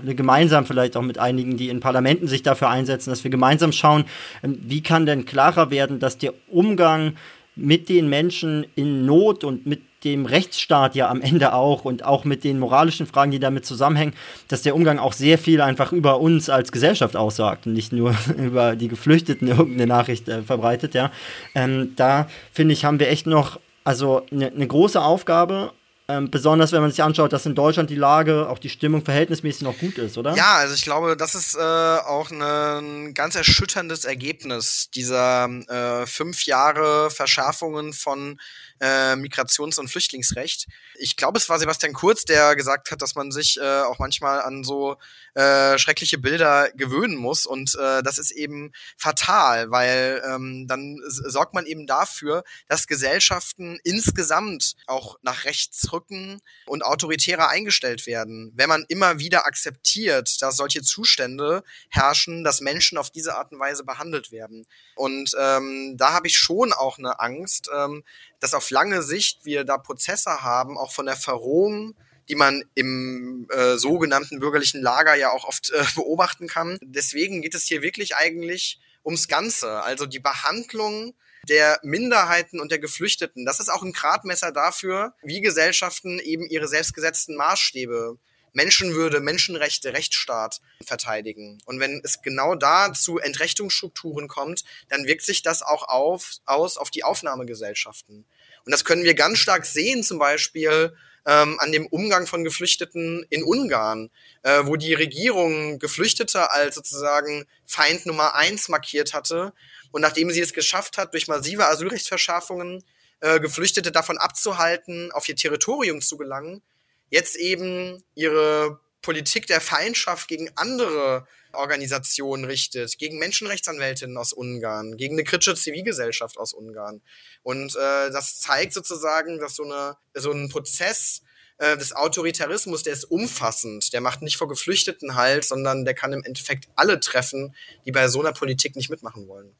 alle gemeinsam vielleicht auch mit einigen, die in Parlamenten sich dafür einsetzen, dass wir gemeinsam schauen, ähm, wie kann denn klarer werden, dass der Umgang mit den Menschen in Not und mit dem Rechtsstaat ja am Ende auch und auch mit den moralischen Fragen, die damit zusammenhängen, dass der Umgang auch sehr viel einfach über uns als Gesellschaft aussagt und nicht nur über die Geflüchteten irgendeine Nachricht äh, verbreitet, ja. Ähm, da finde ich, haben wir echt noch also eine ne große Aufgabe ähm, besonders wenn man sich anschaut, dass in Deutschland die Lage, auch die Stimmung verhältnismäßig noch gut ist, oder? Ja, also ich glaube, das ist äh, auch ne, ein ganz erschütterndes Ergebnis dieser äh, fünf Jahre Verschärfungen von äh, Migrations- und Flüchtlingsrecht. Ich glaube, es war Sebastian Kurz, der gesagt hat, dass man sich äh, auch manchmal an so äh, schreckliche Bilder gewöhnen muss. Und äh, das ist eben fatal, weil ähm, dann sorgt man eben dafür, dass Gesellschaften insgesamt auch nach rechts rücken und autoritärer eingestellt werden. Wenn man immer wieder akzeptiert, dass solche Zustände herrschen, dass Menschen auf diese Art und Weise behandelt werden. Und ähm, da habe ich schon auch eine Angst, ähm, dass auf lange Sicht wir da Prozesse haben, auch von der Verrohung die man im äh, sogenannten bürgerlichen Lager ja auch oft äh, beobachten kann. Deswegen geht es hier wirklich eigentlich ums Ganze, also die Behandlung der Minderheiten und der Geflüchteten. Das ist auch ein Gradmesser dafür, wie Gesellschaften eben ihre selbstgesetzten Maßstäbe Menschenwürde, Menschenrechte, Rechtsstaat verteidigen. Und wenn es genau da zu Entrechtungsstrukturen kommt, dann wirkt sich das auch auf, aus auf die Aufnahmegesellschaften. Und das können wir ganz stark sehen, zum Beispiel ähm, an dem Umgang von Geflüchteten in Ungarn, äh, wo die Regierung Geflüchtete als sozusagen Feind Nummer eins markiert hatte. Und nachdem sie es geschafft hat, durch massive Asylrechtsverschärfungen äh, Geflüchtete davon abzuhalten, auf ihr Territorium zu gelangen, jetzt eben ihre Politik der Feindschaft gegen andere Organisationen richtet, gegen Menschenrechtsanwältinnen aus Ungarn, gegen eine kritische Zivilgesellschaft aus Ungarn. Und äh, das zeigt sozusagen, dass so, eine, so ein Prozess äh, des Autoritarismus, der ist umfassend, der macht nicht vor Geflüchteten halt, sondern der kann im Endeffekt alle treffen, die bei so einer Politik nicht mitmachen wollen.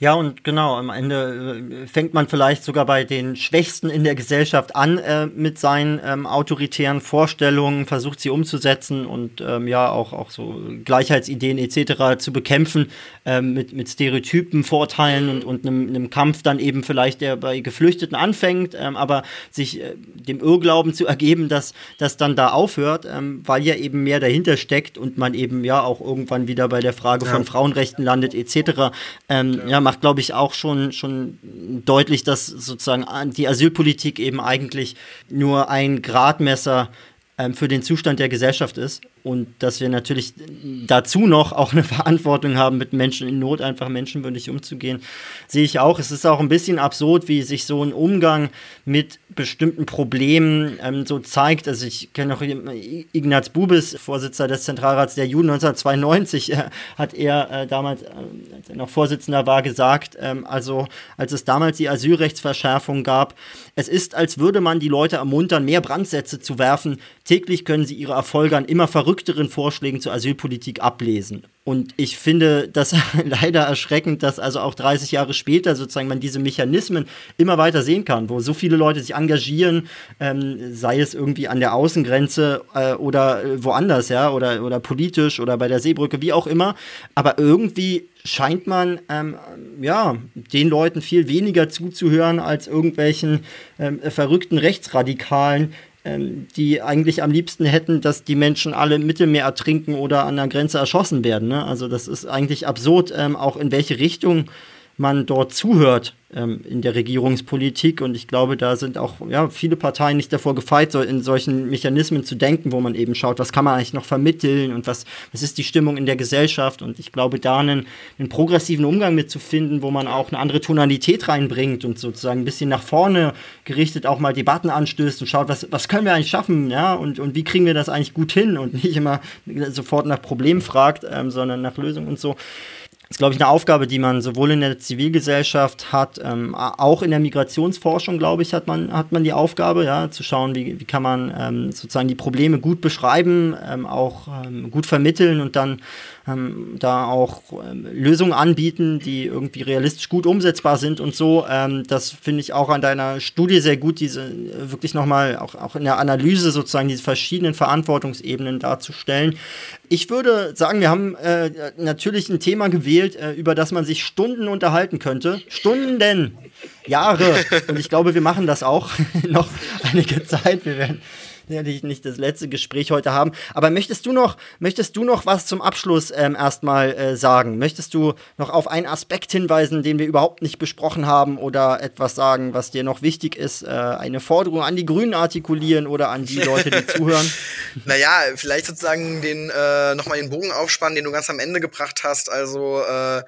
Ja, und genau, am Ende äh, fängt man vielleicht sogar bei den Schwächsten in der Gesellschaft an äh, mit seinen ähm, autoritären Vorstellungen, versucht sie umzusetzen und ähm, ja auch, auch so Gleichheitsideen etc. zu bekämpfen ähm, mit, mit Stereotypen, Vorteilen und, und einem, einem Kampf dann eben vielleicht, der bei Geflüchteten anfängt, ähm, aber sich äh, dem Irrglauben zu ergeben, dass das dann da aufhört, ähm, weil ja eben mehr dahinter steckt und man eben ja auch irgendwann wieder bei der Frage ja. von Frauenrechten landet etc. Ähm, ja, macht, glaube ich, auch schon, schon deutlich, dass sozusagen die Asylpolitik eben eigentlich nur ein Gradmesser ähm, für den Zustand der Gesellschaft ist und dass wir natürlich dazu noch auch eine Verantwortung haben, mit Menschen in Not einfach menschenwürdig umzugehen, sehe ich auch. Es ist auch ein bisschen absurd, wie sich so ein Umgang mit bestimmten Problemen ähm, so zeigt. Also ich kenne noch Ignaz Bubis, Vorsitzender des Zentralrats der Juden 1992, äh, hat er äh, damals, äh, als er noch Vorsitzender war, gesagt, ähm, also als es damals die Asylrechtsverschärfung gab, es ist, als würde man die Leute ermuntern, mehr Brandsätze zu werfen. Täglich können sie ihre Erfolge an immer verrückter verrückteren Vorschlägen zur Asylpolitik ablesen. Und ich finde das leider erschreckend, dass also auch 30 Jahre später sozusagen man diese Mechanismen immer weiter sehen kann, wo so viele Leute sich engagieren, ähm, sei es irgendwie an der Außengrenze äh, oder äh, woanders, ja, oder, oder politisch oder bei der Seebrücke, wie auch immer. Aber irgendwie scheint man ähm, ja den Leuten viel weniger zuzuhören als irgendwelchen ähm, verrückten Rechtsradikalen, ähm, die eigentlich am liebsten hätten, dass die Menschen alle im Mittelmeer ertrinken oder an der Grenze erschossen werden. Ne? Also das ist eigentlich absurd, ähm, auch in welche Richtung man dort zuhört ähm, in der Regierungspolitik. Und ich glaube, da sind auch ja, viele Parteien nicht davor gefeit, so in solchen Mechanismen zu denken, wo man eben schaut, was kann man eigentlich noch vermitteln und was, was ist die Stimmung in der Gesellschaft. Und ich glaube, da einen, einen progressiven Umgang mitzufinden, wo man auch eine andere Tonalität reinbringt und sozusagen ein bisschen nach vorne gerichtet auch mal Debatten anstößt und schaut, was, was können wir eigentlich schaffen, ja, und, und wie kriegen wir das eigentlich gut hin und nicht immer sofort nach Problemen fragt, ähm, sondern nach Lösungen und so ist, glaube ich, eine Aufgabe, die man sowohl in der Zivilgesellschaft hat, ähm, auch in der Migrationsforschung, glaube ich, hat man, hat man die Aufgabe, ja, zu schauen, wie, wie kann man ähm, sozusagen die Probleme gut beschreiben, ähm, auch ähm, gut vermitteln und dann ähm, da auch ähm, Lösungen anbieten, die irgendwie realistisch gut umsetzbar sind und so. Das finde ich auch an deiner Studie sehr gut, diese äh, wirklich nochmal auch, auch in der Analyse sozusagen diese verschiedenen Verantwortungsebenen darzustellen. Ich würde sagen, wir haben äh, natürlich ein Thema gewählt, äh, über das man sich Stunden unterhalten könnte. Stunden, Jahre. Und ich glaube, wir machen das auch noch einige Zeit. Wir werden sicherlich nicht das letzte Gespräch heute haben. Aber möchtest du noch, möchtest du noch was zum Abschluss ähm, erstmal äh, sagen? Möchtest du noch auf einen Aspekt hinweisen, den wir überhaupt nicht besprochen haben oder etwas sagen, was dir noch wichtig ist? Äh, eine Forderung an die Grünen artikulieren oder an die Leute, die zuhören? Naja, vielleicht sozusagen den äh, nochmal den Bogen aufspannen, den du ganz am Ende gebracht hast. Also äh,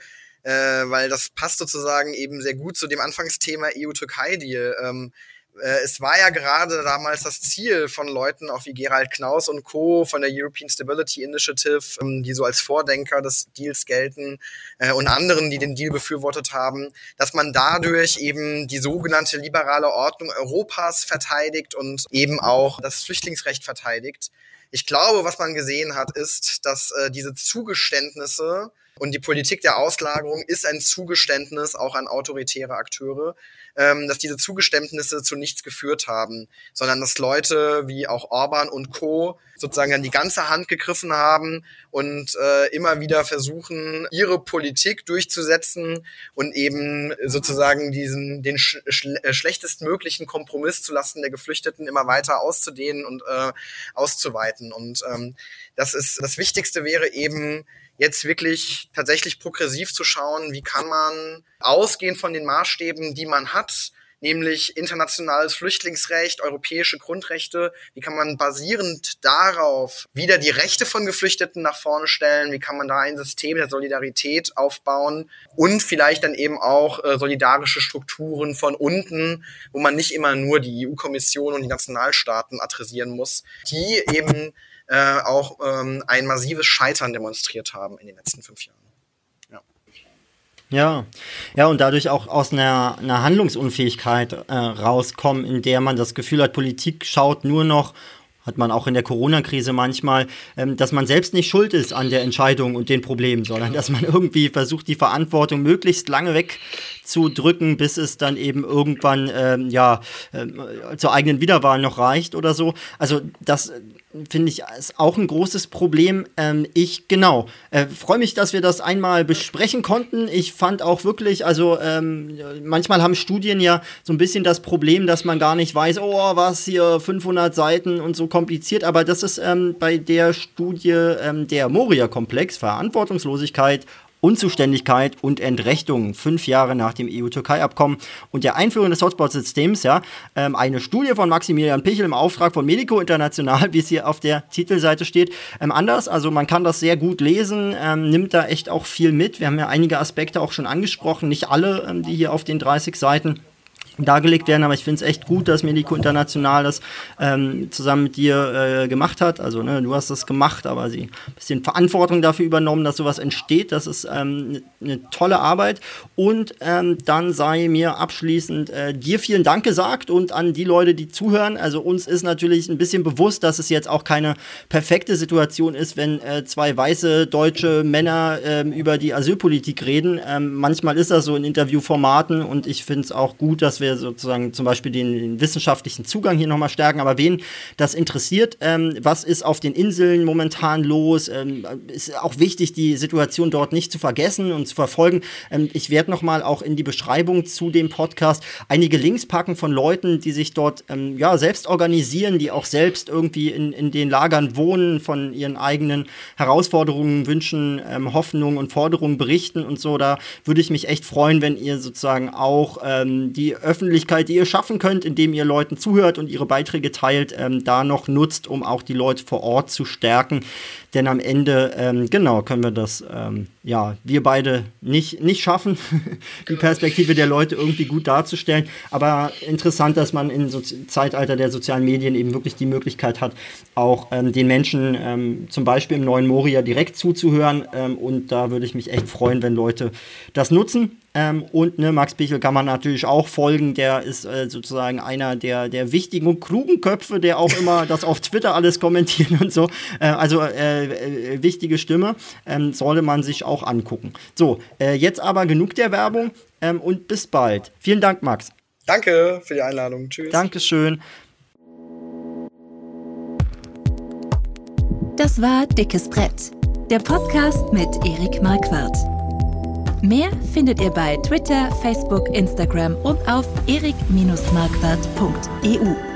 äh, weil das passt sozusagen eben sehr gut zu dem Anfangsthema EU-Türkei-Deal. Ähm, äh, es war ja gerade damals das Ziel von Leuten, auch wie Gerald Knaus und Co. von der European Stability Initiative, ähm, die so als Vordenker des Deals gelten äh, und anderen, die den Deal befürwortet haben, dass man dadurch eben die sogenannte liberale Ordnung Europas verteidigt und eben auch das Flüchtlingsrecht verteidigt. Ich glaube, was man gesehen hat, ist, dass äh, diese Zugeständnisse und die Politik der Auslagerung ist ein Zugeständnis auch an autoritäre Akteure ähm, dass diese Zugeständnisse zu nichts geführt haben, sondern dass Leute wie auch Orban und Co. sozusagen an die ganze Hand gegriffen haben und äh, immer wieder versuchen, ihre Politik durchzusetzen und eben sozusagen diesen den sch äh, schlechtestmöglichen Kompromiss zulasten der Geflüchteten immer weiter auszudehnen und äh, auszuweiten. Und ähm, das ist das Wichtigste wäre eben jetzt wirklich tatsächlich progressiv zu schauen, wie kann man ausgehend von den Maßstäben, die man hat, nämlich internationales Flüchtlingsrecht, europäische Grundrechte. Wie kann man basierend darauf wieder die Rechte von Geflüchteten nach vorne stellen? Wie kann man da ein System der Solidarität aufbauen und vielleicht dann eben auch äh, solidarische Strukturen von unten, wo man nicht immer nur die EU-Kommission und die Nationalstaaten adressieren muss, die eben äh, auch ähm, ein massives Scheitern demonstriert haben in den letzten fünf Jahren. Ja, ja, und dadurch auch aus einer, einer Handlungsunfähigkeit äh, rauskommen, in der man das Gefühl hat, Politik schaut nur noch, hat man auch in der Corona-Krise manchmal, ähm, dass man selbst nicht schuld ist an der Entscheidung und den Problemen, sondern dass man irgendwie versucht, die Verantwortung möglichst lange wegzudrücken, bis es dann eben irgendwann ähm, ja äh, zur eigenen Wiederwahl noch reicht oder so. Also das finde ich, ist auch ein großes Problem. Ähm, ich, genau, äh, freue mich, dass wir das einmal besprechen konnten. Ich fand auch wirklich, also ähm, manchmal haben Studien ja so ein bisschen das Problem, dass man gar nicht weiß, oh, was hier 500 Seiten und so kompliziert, aber das ist ähm, bei der Studie ähm, der Moria-Komplex, Verantwortungslosigkeit, Unzuständigkeit und Entrechtung fünf Jahre nach dem EU-Türkei-Abkommen und der Einführung des Hotspot-Systems, ja, ähm, eine Studie von Maximilian Pichel im Auftrag von Medico International, wie es hier auf der Titelseite steht, ähm, anders. Also man kann das sehr gut lesen, ähm, nimmt da echt auch viel mit. Wir haben ja einige Aspekte auch schon angesprochen, nicht alle, ähm, die hier auf den 30 Seiten dargelegt werden, aber ich finde es echt gut, dass Medico International das ähm, zusammen mit dir äh, gemacht hat. Also ne, du hast das gemacht, aber sie ein bisschen Verantwortung dafür übernommen, dass sowas entsteht. Das ist ähm, eine tolle Arbeit. Und ähm, dann sei mir abschließend äh, dir vielen Dank gesagt und an die Leute, die zuhören. Also uns ist natürlich ein bisschen bewusst, dass es jetzt auch keine perfekte Situation ist, wenn äh, zwei weiße deutsche Männer ähm, über die Asylpolitik reden. Ähm, manchmal ist das so in Interviewformaten und ich finde es auch gut, dass wir sozusagen zum Beispiel den, den wissenschaftlichen Zugang hier nochmal stärken. Aber wen das interessiert, ähm, was ist auf den Inseln momentan los? Ähm, ist auch wichtig, die Situation dort nicht zu vergessen und zu verfolgen. Ähm, ich werde nochmal auch in die Beschreibung zu dem Podcast einige Links packen von Leuten, die sich dort ähm, ja, selbst organisieren, die auch selbst irgendwie in, in den Lagern wohnen, von ihren eigenen Herausforderungen, Wünschen, ähm, Hoffnungen und Forderungen berichten und so. Da würde ich mich echt freuen, wenn ihr sozusagen auch ähm, die Öffentlichkeit, die ihr schaffen könnt, indem ihr Leuten zuhört und ihre Beiträge teilt, ähm, da noch nutzt, um auch die Leute vor Ort zu stärken. Denn am Ende, ähm, genau, können wir das, ähm, ja, wir beide nicht, nicht schaffen, die Perspektive der Leute irgendwie gut darzustellen. Aber interessant, dass man im so Zeitalter der sozialen Medien eben wirklich die Möglichkeit hat, auch ähm, den Menschen ähm, zum Beispiel im neuen Moria direkt zuzuhören. Ähm, und da würde ich mich echt freuen, wenn Leute das nutzen. Ähm, und ne, Max Pichel kann man natürlich auch folgen. Der ist äh, sozusagen einer der, der wichtigen und klugen Köpfe, der auch immer das auf Twitter alles kommentiert und so. Äh, also äh, äh, wichtige Stimme. Ähm, sollte man sich auch angucken. So, äh, jetzt aber genug der Werbung ähm, und bis bald. Vielen Dank, Max. Danke für die Einladung. Tschüss. Dankeschön. Das war Dickes Brett, der Podcast mit Erik Marquardt. Mehr findet ihr bei Twitter, Facebook, Instagram und auf erik-marquardt.eu.